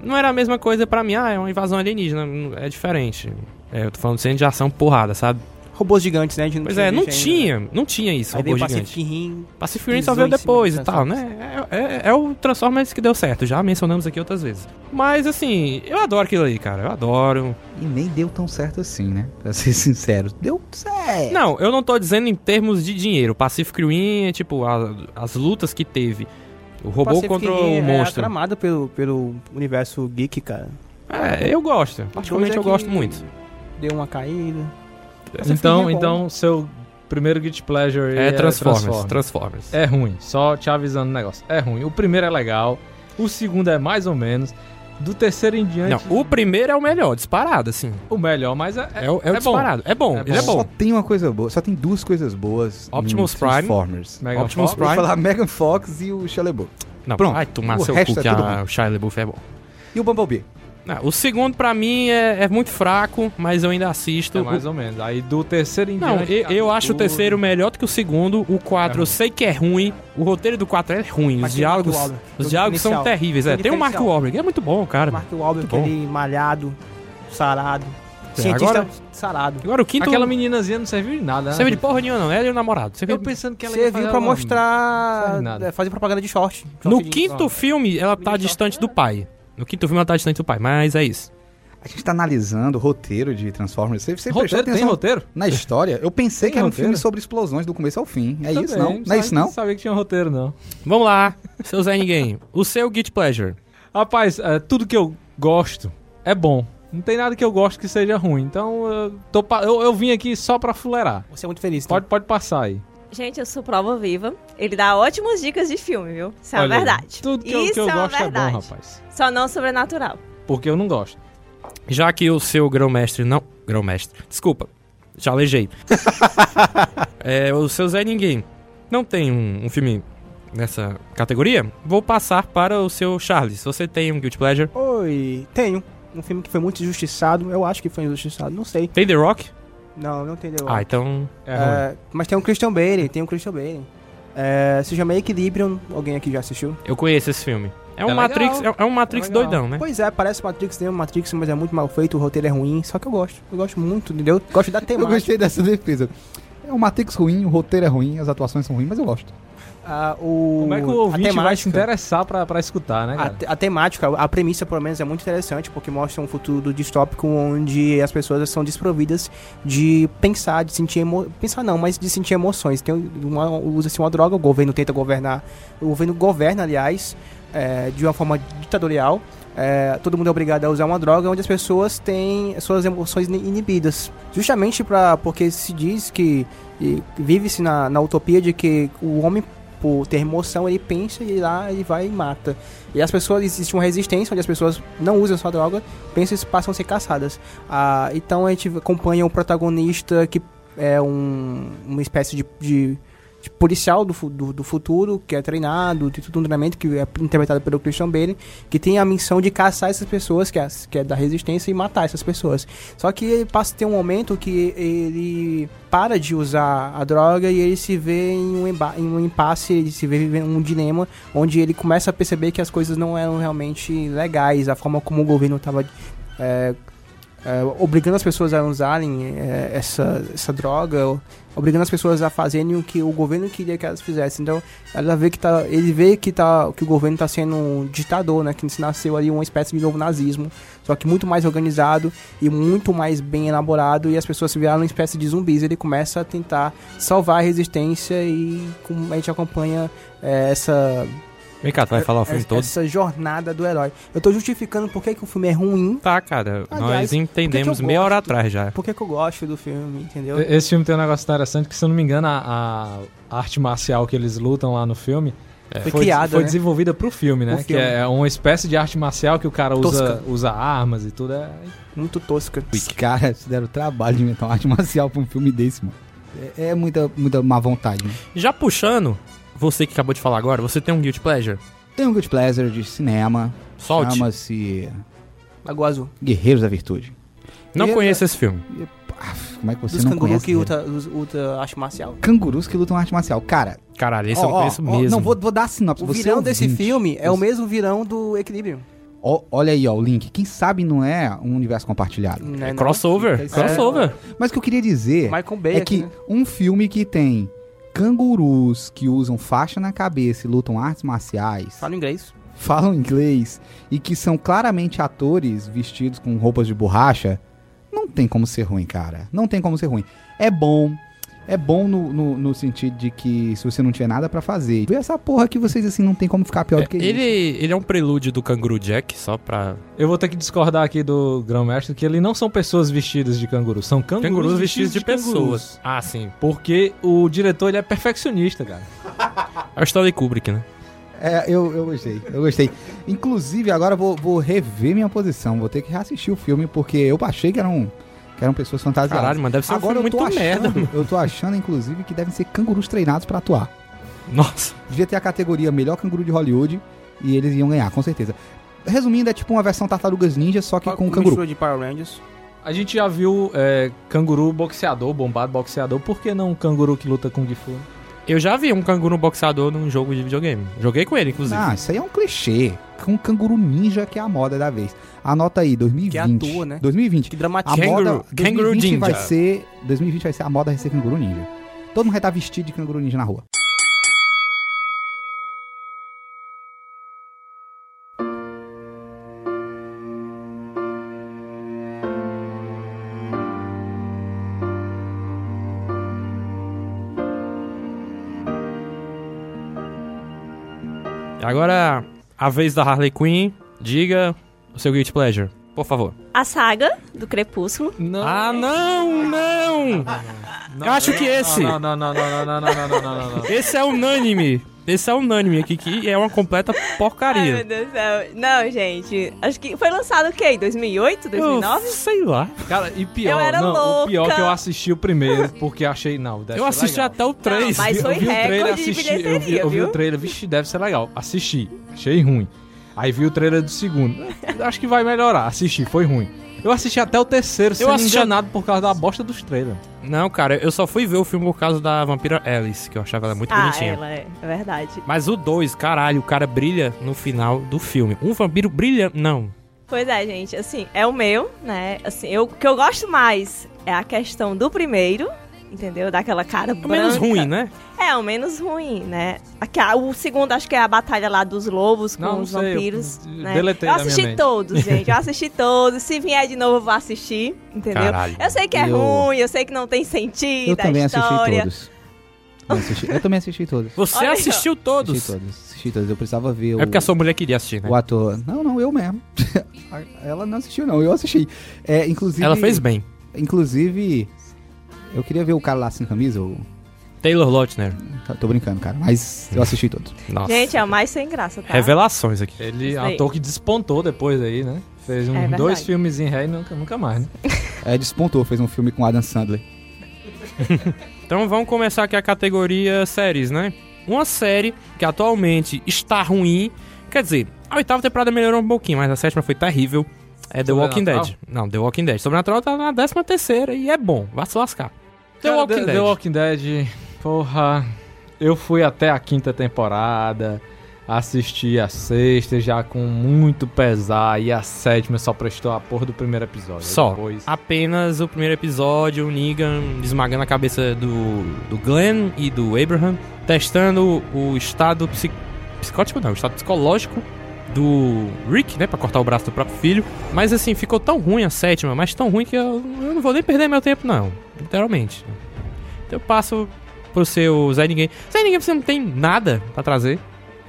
não era a mesma coisa pra mim. Ah, é uma invasão alienígena. É diferente. É, eu tô falando de cena de ação porrada, sabe? Robôs gigantes, né? A gente não Pois tinha é, não visto ainda, né? tinha. Não tinha isso, Aí robô gigante. Pacific Rim. Pacific Rim só veio depois e tal, né? É, é- é o Transformers que deu certo, já mencionamos aqui outras vezes. Mas assim, eu adoro aquilo aí, cara. Eu adoro. E nem deu tão certo assim, né? Pra ser sincero. Deu certo. Não, eu não tô dizendo em termos de dinheiro. Pacific Rim é tipo a- as lutas que teve. O robô Pacific contra Rim o É monstro. aclamado pelo, pelo universo geek, cara. É, eu gosto. Particularmente eu é gosto que muito. Deu uma caída. Esse Então, é bom. então seu primeiro Guilty Pleasure É, é Transformers. Transformers. Transformers. É ruim, só te avisando o negócio. É ruim. O primeiro é legal, o segundo é mais ou menos. Do terceiro em diante, Não, o primeiro é o melhor, disparado, assim. o melhor, mas é, É, o, é o bom. disparado. É bom, É ele é Só bom. tem uma coisa boa, só tem duas coisas boas. Optimus em Prime. Transformers. Megan Optimus Fox. Vou Prime. falar Megan Fox e o Shia LaBeouf. Não, Pronto. vai tomar O seu resto cu é que tudo a, bom. o Shia LaBeouf é bom. E o Bumblebee. Não, o segundo, pra mim, é, é muito fraco, mas eu ainda assisto. É mais ou menos. Aí do terceiro em Não, diante. eu, eu acho o terceiro melhor do que o segundo. O 4 É eu sei que é ruim. O roteiro do 4 é ruim. Mas Os o diálogos, os diálogos são terríveis. É. Tem o Mark. Wahlberg, é muito bom, cara. Mark Wahlberg, aquele malhado, sarado. É, Cientista agora- sarado. Agora o quinto Aquela meninazinha não serviu de nada, não né? serviu de porra nenhuma, não. Ela e o namorado. Você Eu pensando que ela ia Serviu fazer pra mostrar. É, fazer propaganda de short. No Short de- quinto filme, ela tá distante do pai. No quinto filme, ela tá distante do pai, mas é isso. A gente tá analisando o roteiro de Transformers. Você, você Roteiro, tem roteiro? na história? Eu pensei Tem que era um roteiro? filme sobre explosões do começo ao fim. É isso, não? Também, Não é isso, não? Não sabia que tinha roteiro, não. Vamos lá, seu Zé Ninguém. O seu Guilty Pleasure. Rapaz, é, tudo que eu gosto é bom. Não tem nada que eu gosto que seja ruim. Então, eu, tô eu, eu vim aqui só pra fuleirar. Você é muito feliz. tá? Pode, pode passar aí. Gente, eu sou prova viva. Ele dá ótimas dicas de filme, viu? Isso é Olha verdade. Tudo que eu, Isso que eu é gosto é bom, rapaz. Só não sobrenatural. Porque eu não gosto. Já que o seu grão-mestre não... Grão-mestre. Desculpa. Já alejei. é, o seu Zé Ninguém não tem um, um filme nessa categoria, vou passar para o seu Charles. Você tem um Guilty Pleasure? Oi, tenho. Um filme que foi muito injustiçado. Eu acho que foi injustiçado, não sei. Tem The Rock? Não, não entendeu. Ah, então... É. É, mas tem o Christian Bale, tem o Christian Bale. É, se chama Equilibrium. Alguém aqui já assistiu? Eu conheço esse filme. É um É Matrix, é, é um Matrix É doidão, né? Pois é, parece Matrix, tem um Matrix, mas é muito mal feito, o roteiro é ruim, só que eu gosto. Eu gosto muito, entendeu? Gosto da Eu temática. gostei dessa defesa. É um Matrix ruim, o roteiro é ruim, as atuações são ruins, mas eu gosto. Ah, o... Como é que o a ouvinte vai se interessar pra, pra escutar, né, A, cara? te- a temática, a premissa, pelo menos, é muito interessante, porque mostra um futuro distópico onde as pessoas são desprovidas de pensar, de sentir emo... Pensar não, mas de sentir emoções. Tem uma, usa-se uma droga, o governo tenta governar. O governo governa, aliás, é, de uma forma ditatorial. É, todo mundo é obrigado a usar uma droga onde as pessoas têm suas emoções ini- inibidas. Justamente pra, porque se diz que vive-se na, na utopia de que o homem por ter emoção, ele pensa e lá ele vai e mata. E as pessoas, existe uma resistência onde as pessoas não usam essa droga, pensam e passam a ser caçadas. Ah, então a gente acompanha o protagonista que é um, uma espécie de, de, de policial do, do, do futuro, que é treinado, tem todo um treinamento que é interpretado pelo Christian Bale, que tem a missão de caçar essas pessoas, que é, que é da resistência, e matar essas pessoas. Só que ele passa a ter um momento que ele para de usar a droga e ele se vê em um, em um impasse, ele se vê vivendo um dilema, onde ele começa a perceber que as coisas não eram realmente legais, a forma como o governo estava obrigando as pessoas a usarem é, essa, essa droga, obrigando as pessoas a fazerem o que o governo queria que elas fizessem. Então, ela vê que tá, ele vê que, tá, que o governo está sendo um ditador, né? Que nasceu ali uma espécie de novo nazismo, só que muito mais organizado e muito mais bem elaborado, e as pessoas se viraram uma espécie de zumbis. Ele começa a tentar salvar a resistência e a gente acompanha é, essa, Vem cá, tu vai falar o filme essa, todo? essa jornada do herói. Eu tô justificando por que, que o filme é ruim, Tá, cara, Aliás, nós entendemos que que meia hora atrás já. por que, que eu gosto do filme, entendeu? Esse filme tem um negócio interessante que, se eu não me engano, a, a arte marcial que eles lutam lá no filme Foi foi, criada, foi né? desenvolvida pro filme, né? Pro Que filme. é uma espécie de arte marcial que o cara usa, usa armas e tudo. É... Muito tosca. Os caras se deram o trabalho de inventar uma arte marcial pra um filme desse, mano. É, é muita, muita má vontade, né? Já puxando, você que acabou de falar agora, você tem um Guilty Pleasure? Tem um Good Pleasure de cinema. Solte. Chama-se Lagoa Azul. Guerreiros da Virtude. Não E- conheço esse filme. Ah, como é que você Dos não cangurus conhece? que luta, luta arte marcial. Cangurus que lutam arte marcial. Cara, Caralho, esse ó, eu conheço ó, mesmo. Não, vou, vou dar a sinopse. O Você vilão desse ouvinte. filme é o Você- mesmo vilão do Equilíbrio. Ó, olha aí, ó, o link. Quem sabe não é um universo compartilhado. Não É não? crossover, Fica- crossover. Mas o que eu queria dizer Michael Bay é aqui, que né? um filme que tem cangurus que usam faixa na cabeça e lutam artes marciais, Fala inglês. falam inglês e que são claramente atores vestidos com roupas de borracha, não tem como ser ruim, cara. Não tem como ser ruim. É bom. É bom no, no, no sentido de que se você não tiver nada pra fazer. Vê essa porra que vocês assim não tem como ficar pior do que Ele, isso. ele é um prelúdio do Canguru Jack, só pra. Eu vou ter que discordar aqui do grão-mestre que ele não são pessoas vestidas de canguru, são cangurus, Cangurus vestidos de, cangurus. pessoas. Ah, sim. Porque o diretor ele é perfeccionista, cara. É o Stanley Kubrick, né? É, eu, eu gostei, eu gostei. Inclusive, agora eu vou, vou rever minha posição. Vou ter que reassistir o filme, porque eu achei que eram, que eram pessoas fantasiadas. Caralho, mas deve ser um Agora filme eu tô muito achando, merda. mano. Eu tô achando, inclusive, que devem ser cangurus treinados pra atuar. Nossa. Devia ter a categoria melhor canguru de Hollywood e eles iam ganhar, com certeza. Resumindo, é tipo uma versão Tartarugas Ninja, só que com canguru. Mistura de Power Rangers. A gente já viu é, canguru boxeador, bombado boxeador, por que não um canguru que luta Kung Fu? Eu já vi um canguru boxeador num jogo de videogame. Joguei com ele, inclusive. Ah, isso aí é um clichê. Com canguru ninja que é a moda da vez. Anota aí, 2020. Que atua, né? 2020. Que A dramático. Kangaroo- moda Kangaroo 2020 vai Ninja. ser 2020 vai ser a moda vai ser canguru ninja. Todo mundo vai estar vestido de canguru ninja na rua. Agora, a vez da Harley Quinn. Diga o seu Guilty Pleasure, por favor. A saga do Crepúsculo. Não. Ah, não, não! Eu acho que esse. Não, não, não, não, não, não, não, não, não, não, não. Esse é unânime. Esse é unânime aqui, que é uma completa Ai, meu porcaria. Deus do céu. Não, gente. Acho que foi lançado o quê? Em 2008, 2009? Eu sei lá. Cara, e pior, Eu era não, o pior louca. que eu assisti o primeiro, porque achei, não, deve Eu ser assisti legal. até o 3. mas Vi- foi eu vi o trailer, recorde de assisti, eu vi, eu vi o trailer, vixe, deve ser legal. Assisti, achei ruim. Aí vi o trailer do segundo. Acho que vai melhorar. Assisti, foi ruim. Eu assisti até o terceiro, sendo assisti a- enganado por causa da bosta dos trailers. Não, cara, eu só fui ver o filme por causa da vampira Alice, que eu achava ela muito Ah, bonitinha. ela é, é verdade. Mas o 2, caralho, o cara brilha no final do filme. Um vampiro brilha? Não. Pois é, gente, assim, é o meu, né? Assim, eu, o que eu gosto mais é a questão do primeiro, entendeu? Daquela cara É branca. menos ruim, né? É, o menos ruim, né? Aqui, a- o segundo, acho que é a batalha lá dos lobos com Não, não os sei, eu vampiros. né? deletei eu da minha assisti mente. todos, gente. Eu assisti todos. Se vier de novo, eu vou assistir, entendeu? Caralho. Eu sei que é Eu- ruim, eu sei que não tem sentido Eu a também assisti história. todos. Eu, assisti- eu também assisti todos. Você Olha assistiu todos. Assisti todos. Assisti todos. Eu precisava ver o, É porque a sua mulher queria assistir, né? o ator. Não, não, eu mesmo. Ela não assistiu, não. Eu assisti. É, inclusive. Ela fez bem. Inclusive, eu queria ver o cara lá sem camisa. o- Taylor Lautner. Tá- Tô brincando, cara. Mas eu assisti todos. Nossa. Gente, é o mais sem graça, tá? Revelações aqui. Ele, ator que despontou depois aí, né? Fez uns É dois filmes em ré e nunca, nunca mais, né? É, despontou. Fez um filme com Adam Sandler. Então vamos começar aqui a categoria séries, né? Uma série que atualmente está ruim. Quer dizer, a oitava temporada melhorou um pouquinho, mas a sétima foi terrível. É The Walking? Dead. Não, The Walking Dead. Sobrenatural tá na décima terceira e é bom. Vai se lascar. The Walking Dead. The Walking Dead, porra. Eu fui até a quinta temporada, assisti a sexta já com muito pesar, e a sétima só prestou a porra do primeiro episódio. Só. Depois, Apenas o primeiro episódio, o Negan esmagando a cabeça do, do Glenn e do Abraham, testando o estado psi- psicótico, não, o estado psicológico do Rick, né, pra cortar o braço do próprio filho. Mas assim, ficou tão ruim a sétima, mas tão ruim que eu, eu não vou nem perder meu tempo, não, literalmente. Então eu passo pro seu Zé Ninguém. Zé Ninguém, você não tem nada pra trazer.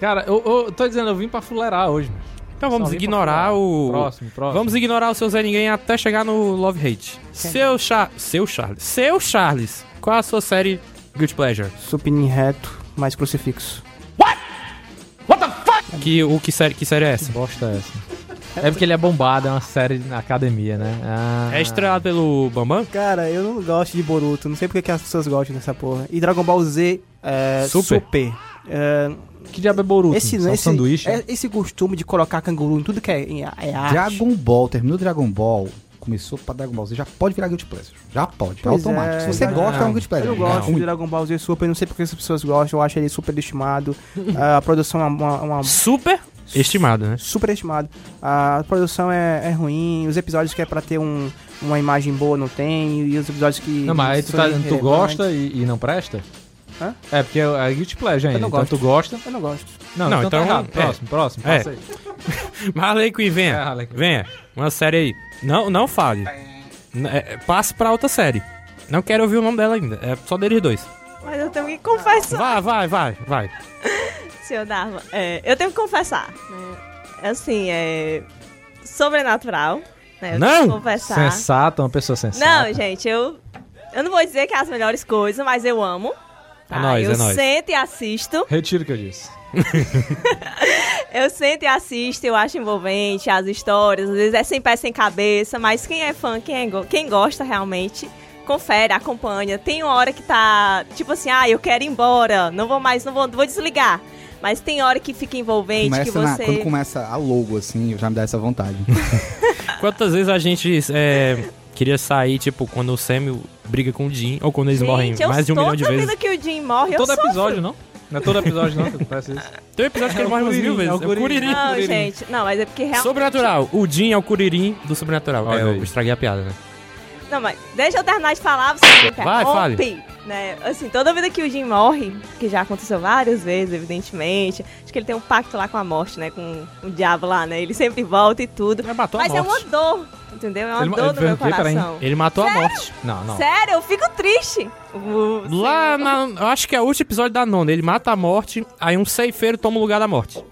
Cara, eu, eu tô dizendo, eu vim pra fuleirar hoje. mano. Então vamos ignorar o. Próximo, próximo. Vamos ignorar o seu Zé Ninguém até chegar no Love Hate. Seu, Char... seu Charles. Seu Charles. Qual a sua série Good Pleasure? Supino reto, mais crucifixo. Que, o que série, que série é essa? Bosta é essa. É porque ele é bombado, é uma série na academia, né? Ah. É estrelado pelo Bambam? Cara, eu não gosto de Boruto, não sei porque que as pessoas gostam dessa porra. E Dragon Ball Z é, Super. Super. É, Que diabo é Boruto? esse, esse, sanduíche? é- esse costume de colocar canguru em tudo que é, em- é arte. Dragon Ball, terminou Dragon Ball. Começou pra Dragon Ball Z, já pode virar Guilty Pleasure. Já pode, Pois automático. é, Se você não. gosta, é um Guilty Eu Pleasure. não É gosto ruim. de Dragon Ball Z Super, não sei porque as pessoas gostam, eu acho ele super estimado. a produção é uma, uma- Super estimado, né? super estimado. A produção é, é ruim, os episódios que é pra ter um, uma imagem boa não tem, e os episódios que. Não, mas aí tu, tá, tu gosta e, e não presta? Hã? É, porque é Guilty Pleasure ainda. não então gosto. tu gosta. Eu não gosto. Não, Não, então, então, tá errado. é. Próximo, próximo. É. Passa aí. Harley Quinn, É, venha. Harley Quinn. Venha. Uma série aí. Não, não fale. É, passe pra outra série. Não quero ouvir o nome dela ainda. É só deles dois. Mas eu tenho que confessar, Vai, vai, vai, vai. senhor Darma. É, eu tenho que confessar. Né? Assim, é. Sobrenatural. Né? Eu Não! tenho que confessar. Sensata, uma pessoa sensata. Não, gente, eu. Eu não vou dizer que é as melhores coisas, mas eu amo. Tá? É nóis, eu é nóis. sento e assisto. Retiro o que eu disse. Eu sento e assisto, eu acho envolvente as histórias, às vezes é sem pé sem cabeça, mas quem é fã, quem, é quem gosta realmente, confere, acompanha. Tem uma hora que tá, tipo assim, ah, eu quero ir embora, não vou mais, não vou, vou desligar. Mas tem hora que fica envolvente, que Começa na- você... quando começa a logo, assim, já me dá essa vontade. Quantas vezes a gente é, queria sair, tipo, quando o Samuel briga com o Jim, ou quando eles morrem Gente, eu mais de um milhão de toda vezes. vida que o Jim morre, eu Todo sofro. episódio, não? Não é todo episódio, não, que acontece isso. Tem um episódio que É ele o morre umas mil Curirim, vezes. é o É Curirim. Não, gente, não, mas é porque realmente... Sobrenatural. O Jim é o Curirim do Sobrenatural. Olha É, eu estraguei a piada, né? Não, mas deixa eu terminar de falar, você me Vai, interrompe, Né? Assim, toda vida que o Jim morre, que já aconteceu várias vezes, evidentemente, acho que ele tem um pacto lá com a morte, né? Com o diabo lá, né? Ele sempre volta e tudo. Ele matou Mas a é uma morte. dor, entendeu? É uma Ele- dor ele no meu o quê? Peraí. coração. Ele matou a morte. Não, não. Sério, eu fico triste. O- Lá, na, eu acho que é o último episódio da nona. Ele mata a morte, aí um ceifeiro toma o lugar da morte.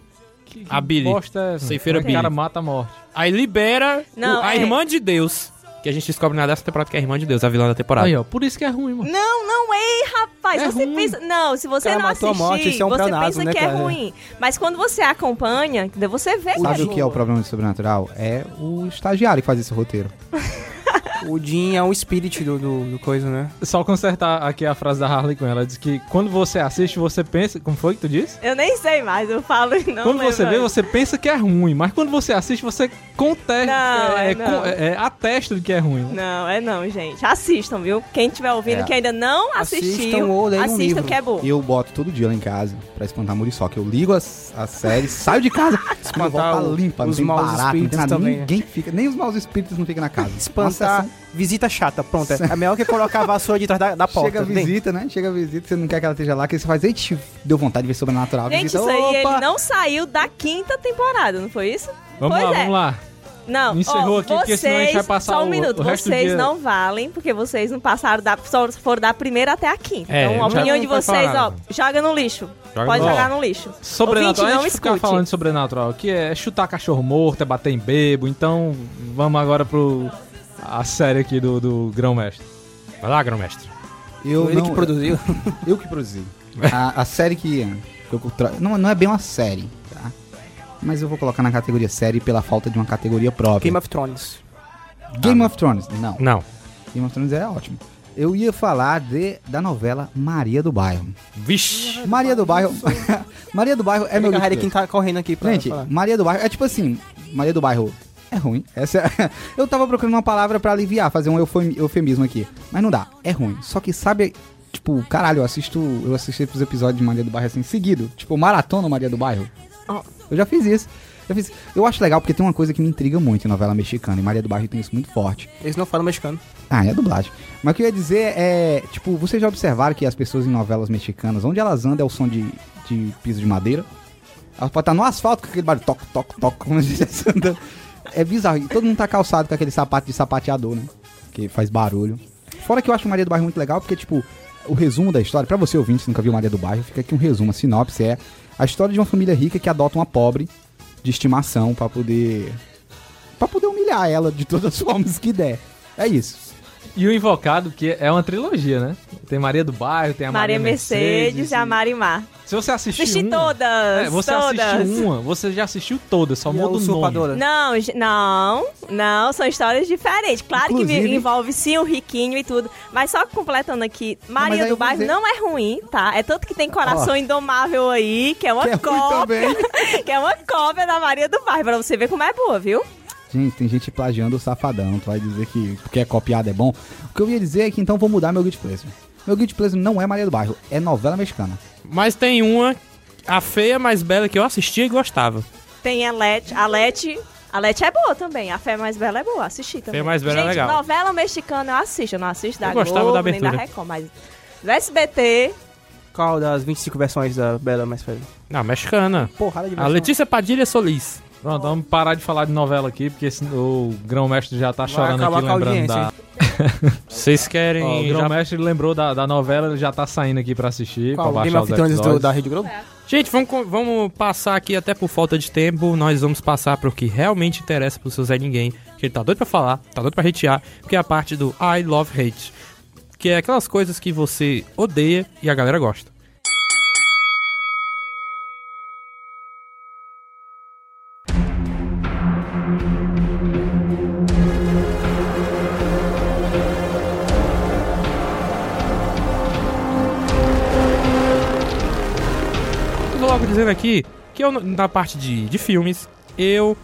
A Billy. Bosta é essa? Ceifeira O Billy. cara mata a morte. Aí libera Não, o- a é. irmã de Deus. Que a gente descobre na dessa temporada que é a irmã de Deus, a vilã da temporada. Aí, ó, por isso que é ruim, mano. Não, não é, rapaz. É você ruim. pensa. Não, se você cara não assistir, morte, isso é um você pensa né, que é cara? ruim. Mas quando você acompanha, entendeu? você vê que Sabe é o que é o problema de Sobrenatural? É o estagiário que faz esse roteiro. O Jim é um espírito do, do, do coisa, né? Só consertar aqui a frase da Harley Quinn. Ela diz que quando você assiste, você pensa... Como foi que tu disse? Eu nem sei mais, eu falo e não quando você vê, mais. você pensa que é ruim. Mas quando você assiste, você contesta... Não, é, é não. com- é- é atesta de que é ruim. Não, é não, gente. Assistam, viu? Quem estiver ouvindo É. que ainda não Assistam assistiu, ou leiam um assistam livro. que é bom. Eu boto todo dia lá em casa pra espantar muriçoca. Eu ligo as, as séries, saio de casa, Espantar o- limpa, não os tem maus barato, não espíritos tem nada, também, né? ninguém fica, nem os maus espíritos não ficam na casa. Espantar, visita chata, pronto. É melhor que colocar a vassoura de trás da, da porta. Chega a visita, né? Chega a visita, você não quer que ela esteja lá, que você faz, eita, deu vontade de ver sobrenatural. Gente, visita, isso aí opa! ele não saiu da quinta temporada, não foi isso? Vamos Pois lá, é. vamos lá. Não, Encerrou ó, aqui, porque senão a gente vai passar só um o- minuto, o vocês não valem, porque vocês não passaram da, só foram da primeira até a quinta. É, então, a opinião de vocês, ó, joga no lixo. Joga Pode no- jogar no lixo. Sobrenatural, Ouvinte, não a gente ficar escute. falando de sobrenatural, que é chutar cachorro morto, é bater em bebo, então vamos agora pro a série aqui do, do Grão Mestre. Vai lá, grão-mestre. Eu Ele não, que produziu. Eu que produzi. A, a série que, que eu tra... não, não é bem uma série, tá? Mas eu vou colocar na categoria série pela falta de uma categoria própria. Game of Thrones. Game of Thrones, não. Não. Game of Thrones é ótimo. Eu ia falar de, da novela Maria do Bairro. Vixe. Maria do Bairro. Maria do Bairro é meu quem tá correndo aqui pra Gente, falar. Maria do Bairro é tipo assim, Maria do Bairro é ruim. Essa é- eu tava procurando uma palavra pra aliviar, fazer um eufemi- eufemismo aqui, mas não dá. É ruim. Só que sabe, tipo, caralho, eu assisto, eu assisti os episódios de Maria do Bairro assim seguido, tipo, maratona Maria do Bairro. Eu já fiz isso. Já fiz. Eu acho legal porque tem uma coisa que me intriga muito em novela mexicana, e Maria do Bairro tem isso muito forte. Eles não falam mexicano. Ah, é a dublagem. Mas o que eu ia dizer é, tipo, vocês já observaram que as pessoas em novelas mexicanas, onde elas andam é o som de, de piso de madeira? Elas podem estar no asfalto com aquele barulho toque, toque, toque, como se estivesse andando. É bizarro. E todo mundo tá calçado com aquele sapato de sapateador, né? Que faz barulho. Fora que eu acho Maria do Bairro muito legal, porque, tipo, o resumo da história, pra você ouvinte, se nunca viu Maria do Bairro, fica aqui um resumo, a sinopse é a história de uma família rica que adota uma pobre de estimação pra poder. pra poder humilhar ela de todas as formas que der. É isso. E o Invocado, que é uma trilogia, né? Tem Maria do Bairro, tem a Maria, Maria Mercedes, e a Marimar. Se você assistir Assisti uma, todas, é, você todas. assistiu uma, você já assistiu todas, só E muda o nome. usurpadora. Não, não, não, são histórias diferentes. Claro que Inclusive- me- envolve sim o riquinho e tudo. Mas só completando aqui, Maria do Bairro não é ruim, tá? É tanto que tem Coração Indomável aí, que é uma Que é cópia. que é uma cópia da Maria do Bairro, pra você ver como é boa, viu? Gente, tem gente plagiando o Safadão. Tu vai dizer que porque é copiado é bom. O que eu ia dizer é que então vou mudar meu guilty pleasure. Meu guilty pleasure não é Maria do Bairro, é novela mexicana. Mas tem uma, a feia mais bela que eu assistia e gostava. Tem a Lete. A Lete. A Lete é boa também. A Fé Mais Bela é boa. Assisti também. Fé Mais Bela é Gente, legal. novela mexicana eu assisto. Eu não assisto da Eu gostava Globo, da nem da abertura. Record, mas do SBT. Qual das 25 versões da Bela mais velha? Não, mexicana. Porrada de A versão. Letícia Padilha Solis. Pronto, vamos parar de falar de novela aqui, porque esse- o Grão Mestre já tá Vai chorando aqui, lembrando da, Vocês Ó, querem. o já- Grão-Mestre lembrou da, da novela, ele já tá saindo aqui pra assistir, Qual? pra Game baixar of Thrones episódios. da Rede Globo? Gente, vamos, vamos passar aqui, até por falta de tempo, nós vamos passar pro que realmente interessa pro seu Zé Ninguém, que ele tá doido pra falar, tá doido pra hatear, que é a parte do I Love Hate, que é aquelas coisas que você odeia e a galera gosta. Dizendo aqui que eu, na parte de, de filmes, eu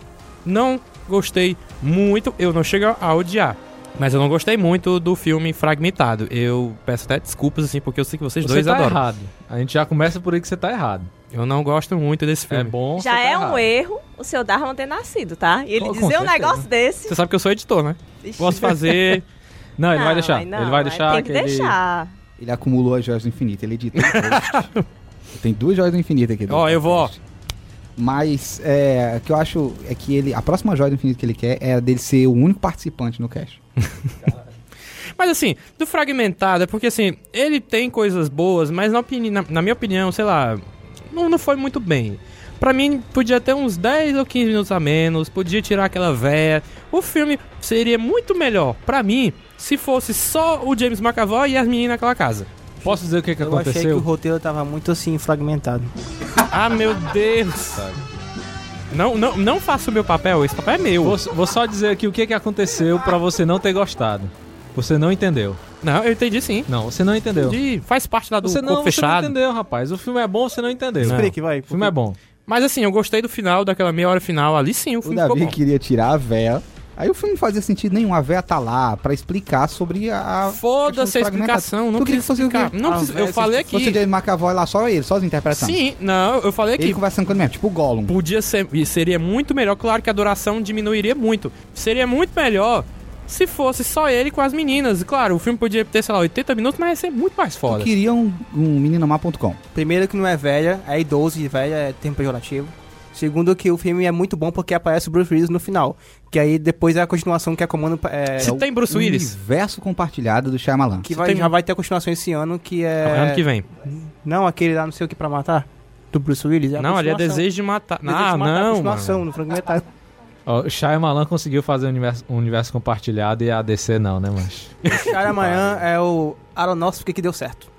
não gostei muito, eu não chego a odiar. Mas eu não gostei muito do filme Fragmentado. Eu peço até desculpas, assim, porque eu sei que vocês Você dois tá adoram. errado. A gente já começa por aí que você tá errado. Eu não gosto muito desse É filme. bom. Já você tá é um erro o seu Dharma ter nascido, tá? E ele Com- com dizer um negócio desse. Você sabe que eu sou editor, né? Ixi. Posso fazer. Não, ele vai Não, deixar. aí não, ele vai deixar. Tem que ele- deixar. Ele acumulou as joias do infinito, ele editou. Tem duas joias do infinito aqui. Ó, eu vou. Mas é, o que eu acho é que ele. A próxima joia do infinito que ele quer é a dele ser o único participante no cast. Mas assim, do fragmentado é porque assim, ele tem coisas boas, mas na, opini- na- na minha opinião, sei lá, não, não foi muito bem. Pra mim, podia ter uns 10 ou 15 minutos a menos, podia tirar aquela véia. O filme seria muito melhor, pra mim, se fosse só o James McAvoy e as meninas naquela casa. Posso dizer o que, que Eu achei que o aconteceu? roteiro tava muito assim, fragmentado. Ah, meu Deus! Não, não, não faça o meu papel, esse papel é meu. Vou, vou só dizer aqui o que, que aconteceu pra você não ter gostado. Você não entendeu. Não, eu entendi sim. Não, você não entendeu. Entendi, faz parte lá do Você corpo não, você não fechado. entendeu, rapaz. O filme é bom, você não entendeu. Não. Explique, vai. O filme é bom. Mas assim, eu gostei do final, daquela meia hora final ali sim, o O filme ficou Davi bom. queria tirar a véia. Aí o filme não fazia sentido nenhum. A véia tá lá pra explicar sobre a. Foda-se a explicação, não Tu queria precisa que fosse o quê? explicar. Não Ah, precisa, eu falei se Fosse aqui. James McAvoy lá, só ele, sozinho interpretando. Sim, não, eu falei Ele aqui. conversando com ele mesmo, tipo o Gollum. Podia ser, e seria muito melhor, claro que a duração diminuiria muito. Seria muito melhor se fosse só ele com as meninas. Claro, o filme podia ter, sei lá, 80 minutos, mas ia ser muito mais Eu foda. queria um, um meninamar.com. Primeiro que não é velha, é idoso e velha, é tempo pejorativo. Segundo que o filme é muito bom porque aparece o Bruce Willis no final. Que aí depois é a continuação que a comando é, Se tem Bruce Willis, Universo compartilhado do Shyamalan. que vai, tem- já vai ter a continuação esse ano, que é... é ano que vem. Não, aquele lá não sei o que pra matar. Do Bruce Willis. É a Não, ali é desejo de matar. Desejo ah, de matar, a não, continuação, mano. no fragmentado. Ó, o Shyamalan conseguiu fazer um universo, um universo compartilhado e a DC não, né, mas... Amanhã é o Aronofsky que deu certo.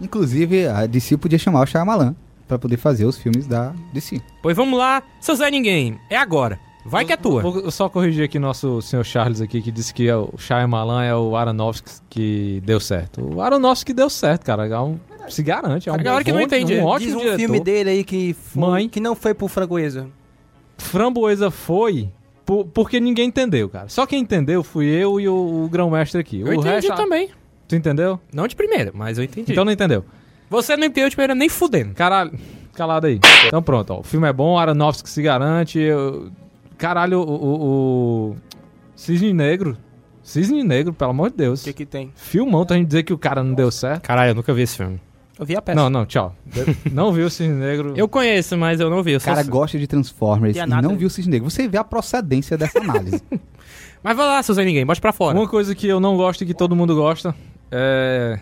Inclusive, a DC podia chamar o Shyamalan pra poder fazer os filmes da DC. Pois vamos lá, seu Zé Ninguém. É agora. Vai que é tua. Vou só corrigir aqui nosso senhor Charles aqui, que disse que é o Shyamalan é o Aronofsky que deu certo. O Aronofsky deu certo, cara. É um- se garante, é um A galera que não entende. um ótimo Diz um diretor. filme dele aí que, foi, Mãe. que não foi pro Frangoesa. Framboesa foi por- porque ninguém entendeu, cara. Só quem entendeu fui eu e o, o grão-mestre aqui. Eu o entendi resto, também. Tu entendeu? Não de primeira, mas eu entendi. Então não entendeu. Você não entendeu de primeira nem fudendo. Caralho, calado aí. Então pronto, ó. O filme é bom, Aronofsky se garante. eu- Caralho, o, o, o- Cisne Negro. Cisne Negro, pelo amor de Deus. O que que tem? Filmão, tá a gente dizer que o cara não deu certo. Caralho, eu nunca vi esse filme. Eu vi a peça. Não, não, tchau. não viu o Cisne Negro. Eu conheço, mas eu não vi. O cara gosta de Transformers E e, não viu o Cisne Negro. Você vê a procedência dessa análise. Mas vai lá, seu Zé Ninguém, bote pra fora. Uma coisa que eu não gosto e que todo mundo gosta é.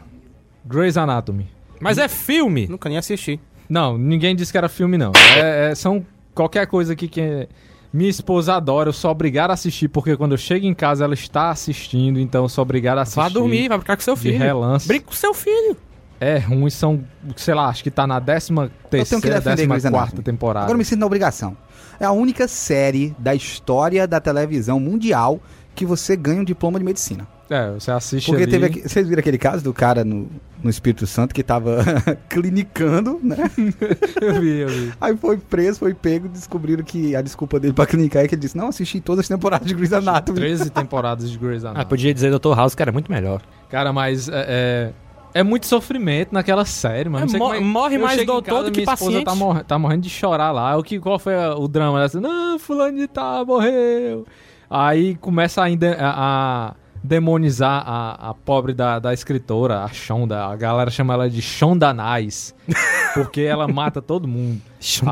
Grey's Anatomy. Mas é filme. Nunca nem assisti. Não, ninguém disse que era filme, não. É, é- são qualquer coisa aqui que minha esposa adora, eu sou obrigado a assistir, porque quando eu chego em casa ela está assistindo, então eu sou obrigado a assistir. Vá dormir, vai brincar com seu De filho. relance. Brinca com seu filho. É ruim, são, sei lá, acho que tá na décima terceira, defender décima Grey's quarta Anatomy. temporada. Agora eu me sinto na obrigação. É a única série da história da televisão mundial que você ganha um diploma de medicina. É, você assiste Porque ali... teve aqui, vocês viram aquele caso do cara no, no Espírito Santo que tava clinicando, né? eu vi, eu vi. Aí foi preso, foi pego, descobriram que a desculpa dele pra clinicar é que ele disse: Não, assisti todas as temporadas de Grey's Anatomy. 13 temporadas de Grey's Ah, Anatomy. podia dizer Dr. House que era muito melhor. Cara, mas é, é, é muito sofrimento naquela série, mano. É, mo- é- morre eu mais doutor do que minha esposa paciente. Tá, morre- tá morrendo de chorar lá. O que, qual foi a- o drama? Ela disse, não, fulano de tal morreu. Aí começa ainda a, a demonizar a, a pobre da, da escritora, a Shonda. A galera chama ela de Shonda Nice. porque ela mata todo mundo.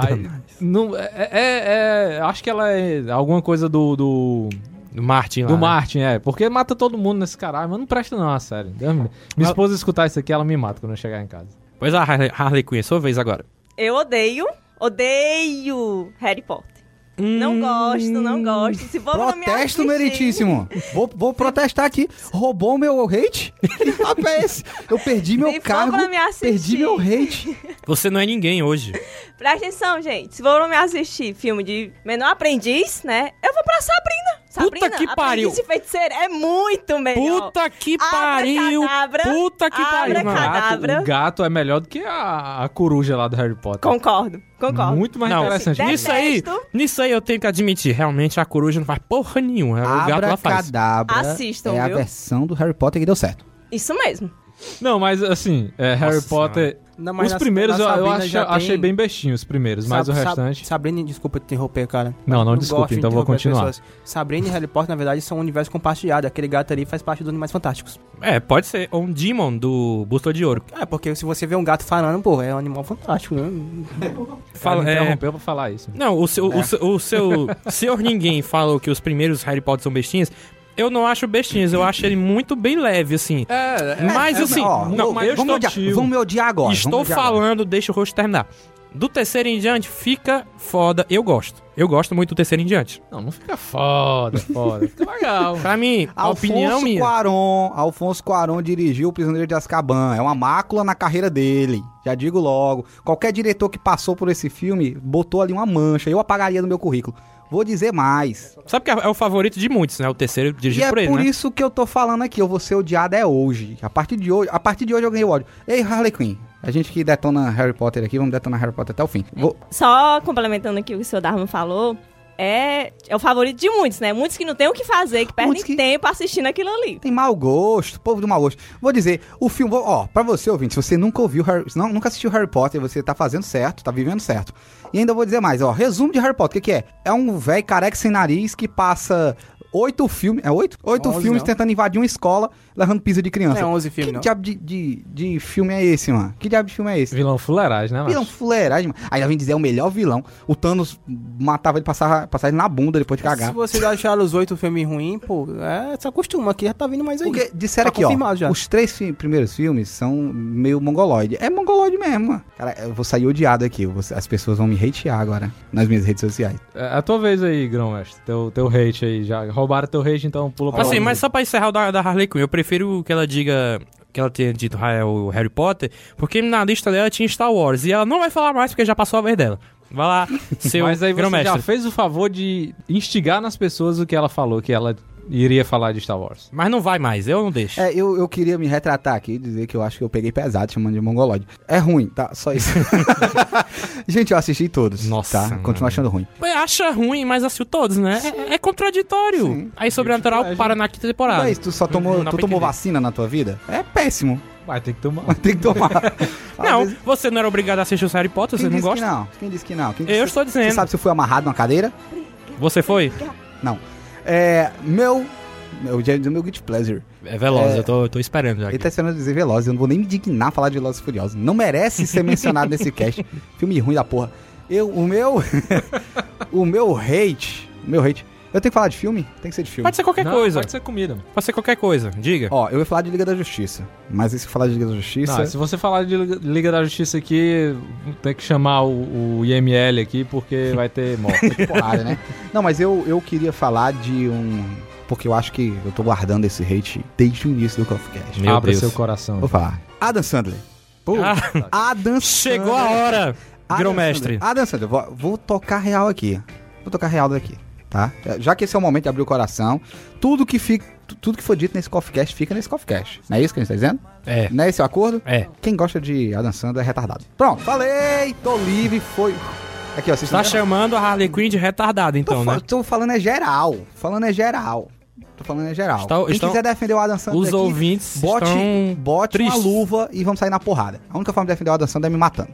Aí, não, é, é- é- acho que ela é alguma coisa do, do Do Martin lá. Do né? Martin, é. Porque mata todo mundo nesse caralho, mas não presta não, a sério. Deus me livre. Minha esposa escutar isso aqui, ela me mata quando eu chegar em casa. Pois a Harley, Harley Quinn, é sua vez agora. Eu odeio, odeio Harry Potter. Não gosto, não gosto. Se for me Protesto assistir- meritíssimo. Vou, vou protestar aqui. Roubou meu hate? Que papo é esse? Eu perdi meu Se cargo. me. Perdi meu hate. Você não é ninguém hoje. Presta atenção, gente. Se for me assistir filme de menor aprendiz, né? Eu vou pra Sabrina. Sabrina, que pariu. De feiticeira é muito melhor. Puta que pariu! Abracadabra, Puta que pariu, abracadabra. Gato, Cadabra. o gato é melhor do que a, a coruja lá do Harry Potter. Concordo, concordo. Muito mais Não, interessante. Detesto. Nisso aí, nisso aí eu tenho que admitir, realmente a coruja não faz porra nenhuma. O gato lá faz. Abracadabra Assistam, é a viu? versão do Harry Potter que deu certo. Isso mesmo. Não, mas assim, é, Harry Nossa Potter. Não, os na- primeiros na eu, eu achei, bem bestinhos, os primeiros, mas o restante. Sabrina, desculpa te interromper, cara. Não, não Eu desculpe, então vou continuar. pessoas. Sabrina e Harry Potter, na verdade, são um universo compartilhado. Aquele gato ali faz parte dos Animais Fantásticos. É, pode ser. Ou um Demon do Bússola de Ouro. É, porque se você vê um gato falando, pô, é um animal fantástico, né? Fala, é... interrompeu pra falar isso. Não, o seu, o seu, o seu senhor ninguém falou que os primeiros Harry Potter são bestinhas. Eu não acho bestinhas, eu acho ele muito bem leve, assim. É, Mas assim, Ó, não, vamos- eu vamos estou, odiar, vamos me odiar agora. estou odiar agora. falando, deixa o rosto terminar. Do terceiro em diante, fica foda. Eu gosto. Eu gosto muito do terceiro em diante. Não, não fica foda, foda. Fica legal. Pra mim, a opinião Alfonso minha. Cuarón, Alfonso Cuarón dirigiu o Prisioneiro de Azkaban. É uma mácula na carreira dele. Já digo logo. Qualquer diretor que passou por esse filme botou ali uma mancha. Eu apagaria no meu currículo. Vou dizer mais. Sabe que é o favorito de muitos, né? O terceiro E dirigido é por ele, por né? isso que eu tô falando aqui. Eu vou ser odiado é hoje. A partir de hoje, a partir de hoje eu ganhei o ódio. Ei, Harley Quinn. A gente que detona Harry Potter aqui, vamos detonar Harry Potter até o fim. Vou- Só complementando aqui o que o seu Dharma falou, é, é o favorito de muitos, né? Muitos que não tem o que fazer, que perdem que- tempo assistindo aquilo ali. Tem mau gosto, povo do mau gosto. Vou dizer, o filme, ó, pra você ouvinte, se você nunca ouviu, Harry, não, nunca assistiu Harry Potter, você tá fazendo certo, tá vivendo certo. E ainda vou dizer mais, ó, resumo de Harry Potter, o que que é? É um velho careca sem nariz que passa oito filmes, é oito? Oito Onze, filmes não. tentando invadir uma escola, levando pisa de criança. Não é 11 filmes, Que não. diabo de, de, de filme é esse, mano? Que diabo de filme é esse? Vilão fuleiragem, né, Vilão mano? fuleiragem, mano. Aí ela vem dizer, é o melhor vilão. O Thanos matava ele, passava, passava ele na bunda depois de cagar. Se vocês acharam os oito filmes ruins, pô, é, se acostuma aqui, já tá vindo mais aí. Porque disseram Tá aqui, ó, já. os três fi- primeiros filmes são meio mongoloide. É mongoloide mesmo, mano. Cara, eu vou sair odiado aqui. vou- as pessoas vão me hatear agora nas minhas redes sociais. É a tua vez aí, Grão Mestre. Teu, teu hate aí. Já roubaram teu hate, então pula pra Assim, mas só pra encerrar o da, da Harley Quinn, eu prefiro que ela diga que ela tenha dito ah, é o Harry Potter, porque na lista dela tinha Star Wars e ela não vai falar mais porque já passou a vez dela. Vai lá, seu Mas aí você já fez o favor de instigar nas pessoas o que ela falou, que ela iria falar de Star Wars. Mas não vai mais, eu não deixo. É, eu, eu queria me retratar aqui e dizer que eu acho que eu peguei pesado chamando de mongoloide. É ruim, tá? Só isso. Gente, eu assisti todos. Nossa, Tá? mano. Continuo achando ruim. Acha ruim, mas assistiu todos, né? É, é contraditório. Sim. Aí Sobrenatural para na quinta temporada. Mas tu só tomou, Não tu tomou vacina na tua vida? É péssimo. Vai ter que tomar. Mas tem que tomar. Não, vezes- você não era obrigado a assistir os Harry Potter, Quem você não disse que gosta? não? Quem disse que não? Quem Eu disse- estou dizendo. Você sabe se eu fui amarrado numa cadeira? Você foi? Não. É. Meu. Eu já ia dizer meu Guilty Pleasure. É veloz, É. eu tô, tô esperando já. Ele aqui. tá esperando dizer Velozes, eu não vou nem me dignar a falar de Velozes e Furiosos. Não merece ser mencionado nesse cast. Filme ruim da porra. Eu, o meu... o meu hate... O meu hate... Eu tenho que falar de filme? Tem que ser de filme. Pode ser qualquer Não, coisa. Pode ser comida. Pode ser qualquer coisa, diga. Ó, eu ia falar de Liga da Justiça. Mas e se eu falar de Liga da Justiça... Não, se você falar de Liga- da Justiça aqui, tem que chamar o, o IML aqui, porque vai ter morte. porrada, né? Não, mas eu, eu queria falar de um... Porque eu acho que eu tô guardando esse hate desde o início do CoffeeCast. Meu Abra Deus. seu coração. Vou falar. Adam Sandler. Ah, Adam chegou a Sandler. hora, Adam grão-mestre. Sandler. Adam Sandler, vou, vou tocar real aqui. Vou tocar real daqui, tá? Já que esse é o momento de abrir o coração, tudo que fica, tudo que for dito nesse CoffeeCast fica nesse CoffeeCast. Não é isso que a gente tá dizendo? É, Não é esse o acordo? é. Quem gosta de Adam Sandler é retardado. Pronto, falei, tô livre, foi... Aqui, ó, vocês Tá chamando a Harley Quinn de retardada, então, tô, né? tô falando é geral, falando é geral. Tô falando é geral. Estão- Quem estão- quiser defender o Adam Sandler Os aqui, ouvintes bote, bote uma luva e vamos sair na porrada. A única forma de defender o Adam Sandler é me matando.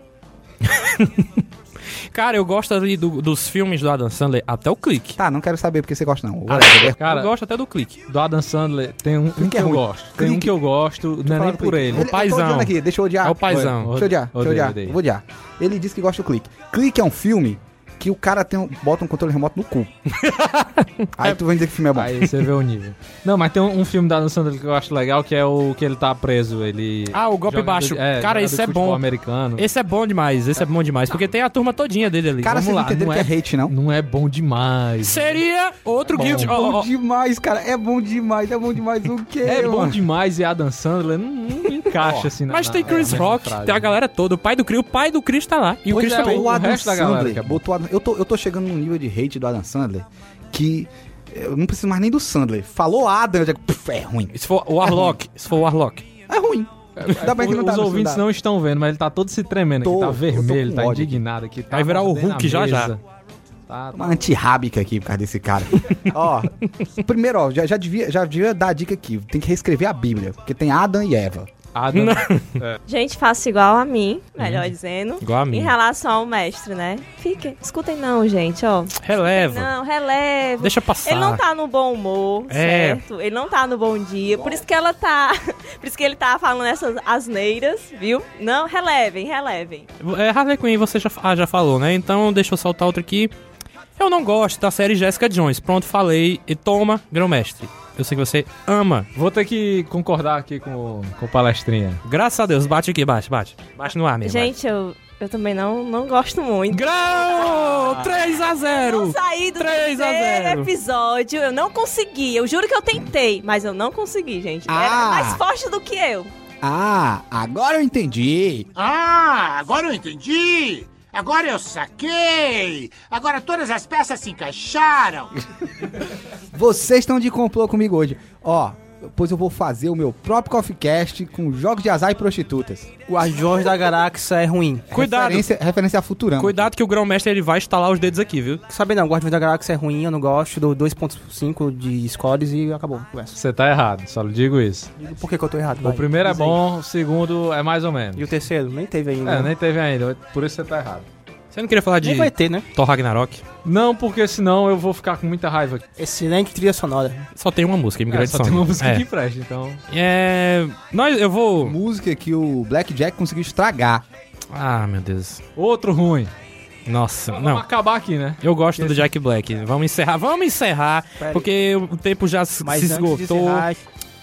Cara, eu gosto ali do- dos filmes do Adam Sandler, até o clique. Tá, não quero saber porque você gosta não. Ah. Cara, eu gosto até do clique. do Adam Sandler, tem um, um Clique que é eu ruim. gosto. Tem um Clique. que eu gosto, não é nem por ele. Eu tô paizão. odiando aqui, deixa eu odiar. É o paizão. Deixa eu odiar, deixa eu odiar, vou odiar. Ele disse que gosta do Clique. Clique é um filme que o cara tem um- bota um controle remoto no cu. Aí tu vai dizer que o filme é bom. Aí você vê o nível. Não, mas tem um, um filme da Adam Sandler que eu acho legal, que é o que ele tá preso, ele... Ah, o golpe baixo. de- é, Cara, esse é bom. americano. Esse é bom demais, esse é bom demais, porque tem a turma todinha dele ali. Cara, vamos vocês lá, não entenderam não que é hate, não? Não é bom demais. Seria outro guilty. É Ó, ó, bom ó. demais, cara. É bom demais. É bom demais o quê, É bom mano? demais e Adam Sandler não, não encaixa assim na Mas na- tem Chris Rock, frase. tem a galera toda. O pai do Chris, o pai do Chris tá lá. E o Pois Chris é, também. o o Adam galera Sandler que é bom. botou Adam- eu, tô, eu tô chegando num nível de hate do Adam Sandler que eu não preciso mais nem do Sandler. Falou Adam, eu já, puf, é ruim. Se for o Warlock, se for o Warlock. É ruim. Ainda bem que não tá Os ouvintes não estão vendo, mas ele tá todo se tremendo aqui, Tô, tá eu tô vermelho, tá ódio indignado aqui. Tá Vai virar o Hulk já, já. Tá, Uma antirrábica aqui por causa desse cara. ó, primeiro, ó, já, já, devia, já devia dar a dica aqui. Tem que reescrever a Bíblia, porque tem Adam e Eva. Adam, Gente, faça igual a mim, melhor dizendo. Igual a mim. Em relação ao mestre, né? Fiquem, escutem não, gente, ó. Releva. Não, releve. Deixa passar. Ele não tá no bom humor, É. certo? Ele não tá no bom dia. Por isso que ela tá. Por isso que ele tá falando essas asneiras, viu? Não, relevem, relevem. É, Harley Quinn, você já, ah, já falou, né? Então deixa eu soltar outra aqui. Eu não gosto da série Jessica Jones. Pronto, falei. E toma, grão-mestre. Eu sei que você ama. Vou ter que concordar aqui com, o- com o palestrinha. Graças a Deus, bate aqui, bate, bate. Bate no ar mesmo. Gente, eu, eu também não, não gosto muito. Grão! 3 a 0 Eu saí do 3 a terceiro 0 episódio, eu não consegui. Eu juro que eu tentei, mas eu não consegui, gente. Era Ah. mais forte do que eu. Ah, agora eu entendi. Ah, agora eu entendi! Agora eu saquei! Agora todas as peças se encaixaram! Vocês estão de complô comigo hoje. Ó, pois eu vou fazer o meu próprio coffee cast com jogos de azar e prostitutas. O Arjões da Galáxia é ruim. Cuidado. Referência, referência a Futurama. Cuidado que o grão-mestre ele vai estalar os dedos aqui, viu? Sabe não, Guardiões da Galáxia é ruim, eu não gosto. Dou 2.5 de scores e acabou. Você tá errado, só lhe digo isso. Digo por que, que eu tô errado. O vai. primeiro é bom, o segundo é mais ou menos. E o terceiro? Nem teve ainda. É, nem teve ainda, por isso você tá errado. Você não queria falar de Nem vai ter, né? Thor Ragnarok? Não, porque senão eu vou ficar com muita raiva. Excelente trilha sonora. Só tem uma música, É, Imigrante só Song. tem uma música é. que presta, então... É... Nós, eu vou... Música que o Black Jack conseguiu estragar. Ah, meu Deus. Outro ruim. Nossa, Vamos não. acabar aqui, né? Eu gosto do Jack Black. Vamos encerrar, vamos encerrar, Pera aí. porque o tempo já se Mas se antes de esgotou. encerrar,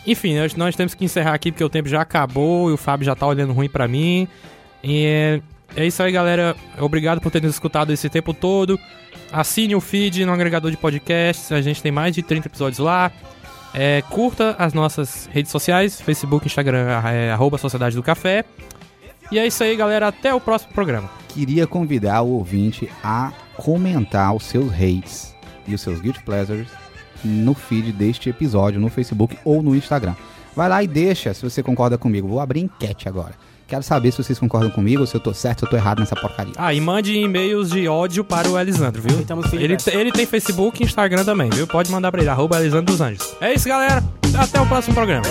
Enfim, nós, nós temos que encerrar aqui porque o tempo já acabou e o Fábio já tá olhando ruim pra mim. E é, isso aí, galera. Obrigado por ter nos escutado esse tempo todo. Assine o feed no agregador de podcasts. A gente tem mais de 30 episódios lá. É, curta as nossas redes sociais: Facebook, Instagram, é, arroba Sociedade do Café. E é isso aí, galera. Até o próximo programa. Queria convidar o ouvinte a comentar os seus hates e os seus guilty pleasures no feed deste episódio, no Facebook ou no Instagram. Vai lá e deixa se você concorda comigo. Vou abrir enquete agora. Quero saber se vocês concordam comigo, se eu tô certo, se eu tô errado nessa porcaria. Ah, e mande e-mails de ódio para o Elisandro, viu? Aceitamos Ele, ele tem Facebook e Instagram também, viu? Pode mandar pra ele, arroba Elisandro dos Anjos. É isso, galera. Até o próximo programa.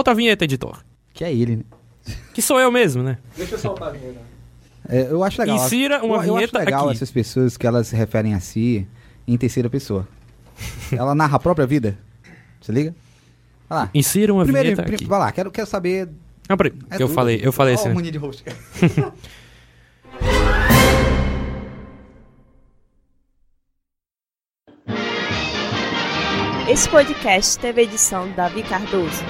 Solta a vinheta, editor. Que é ele, né? Que sou eu mesmo, né? Deixa eu soltar a vinheta. É, eu acho legal. Insira uma eu, eu vinheta acho legal aqui. essas pessoas que elas se referem a si em terceira pessoa. Ela narra a própria vida. Você liga? Vai lá. Insira uma Primeiro, vinheta aqui. vai lá, quero, quero saber. Não, peraí, É eu tudo. falei, eu falei assim. de host. Esse podcast teve edição Davi Cardoso.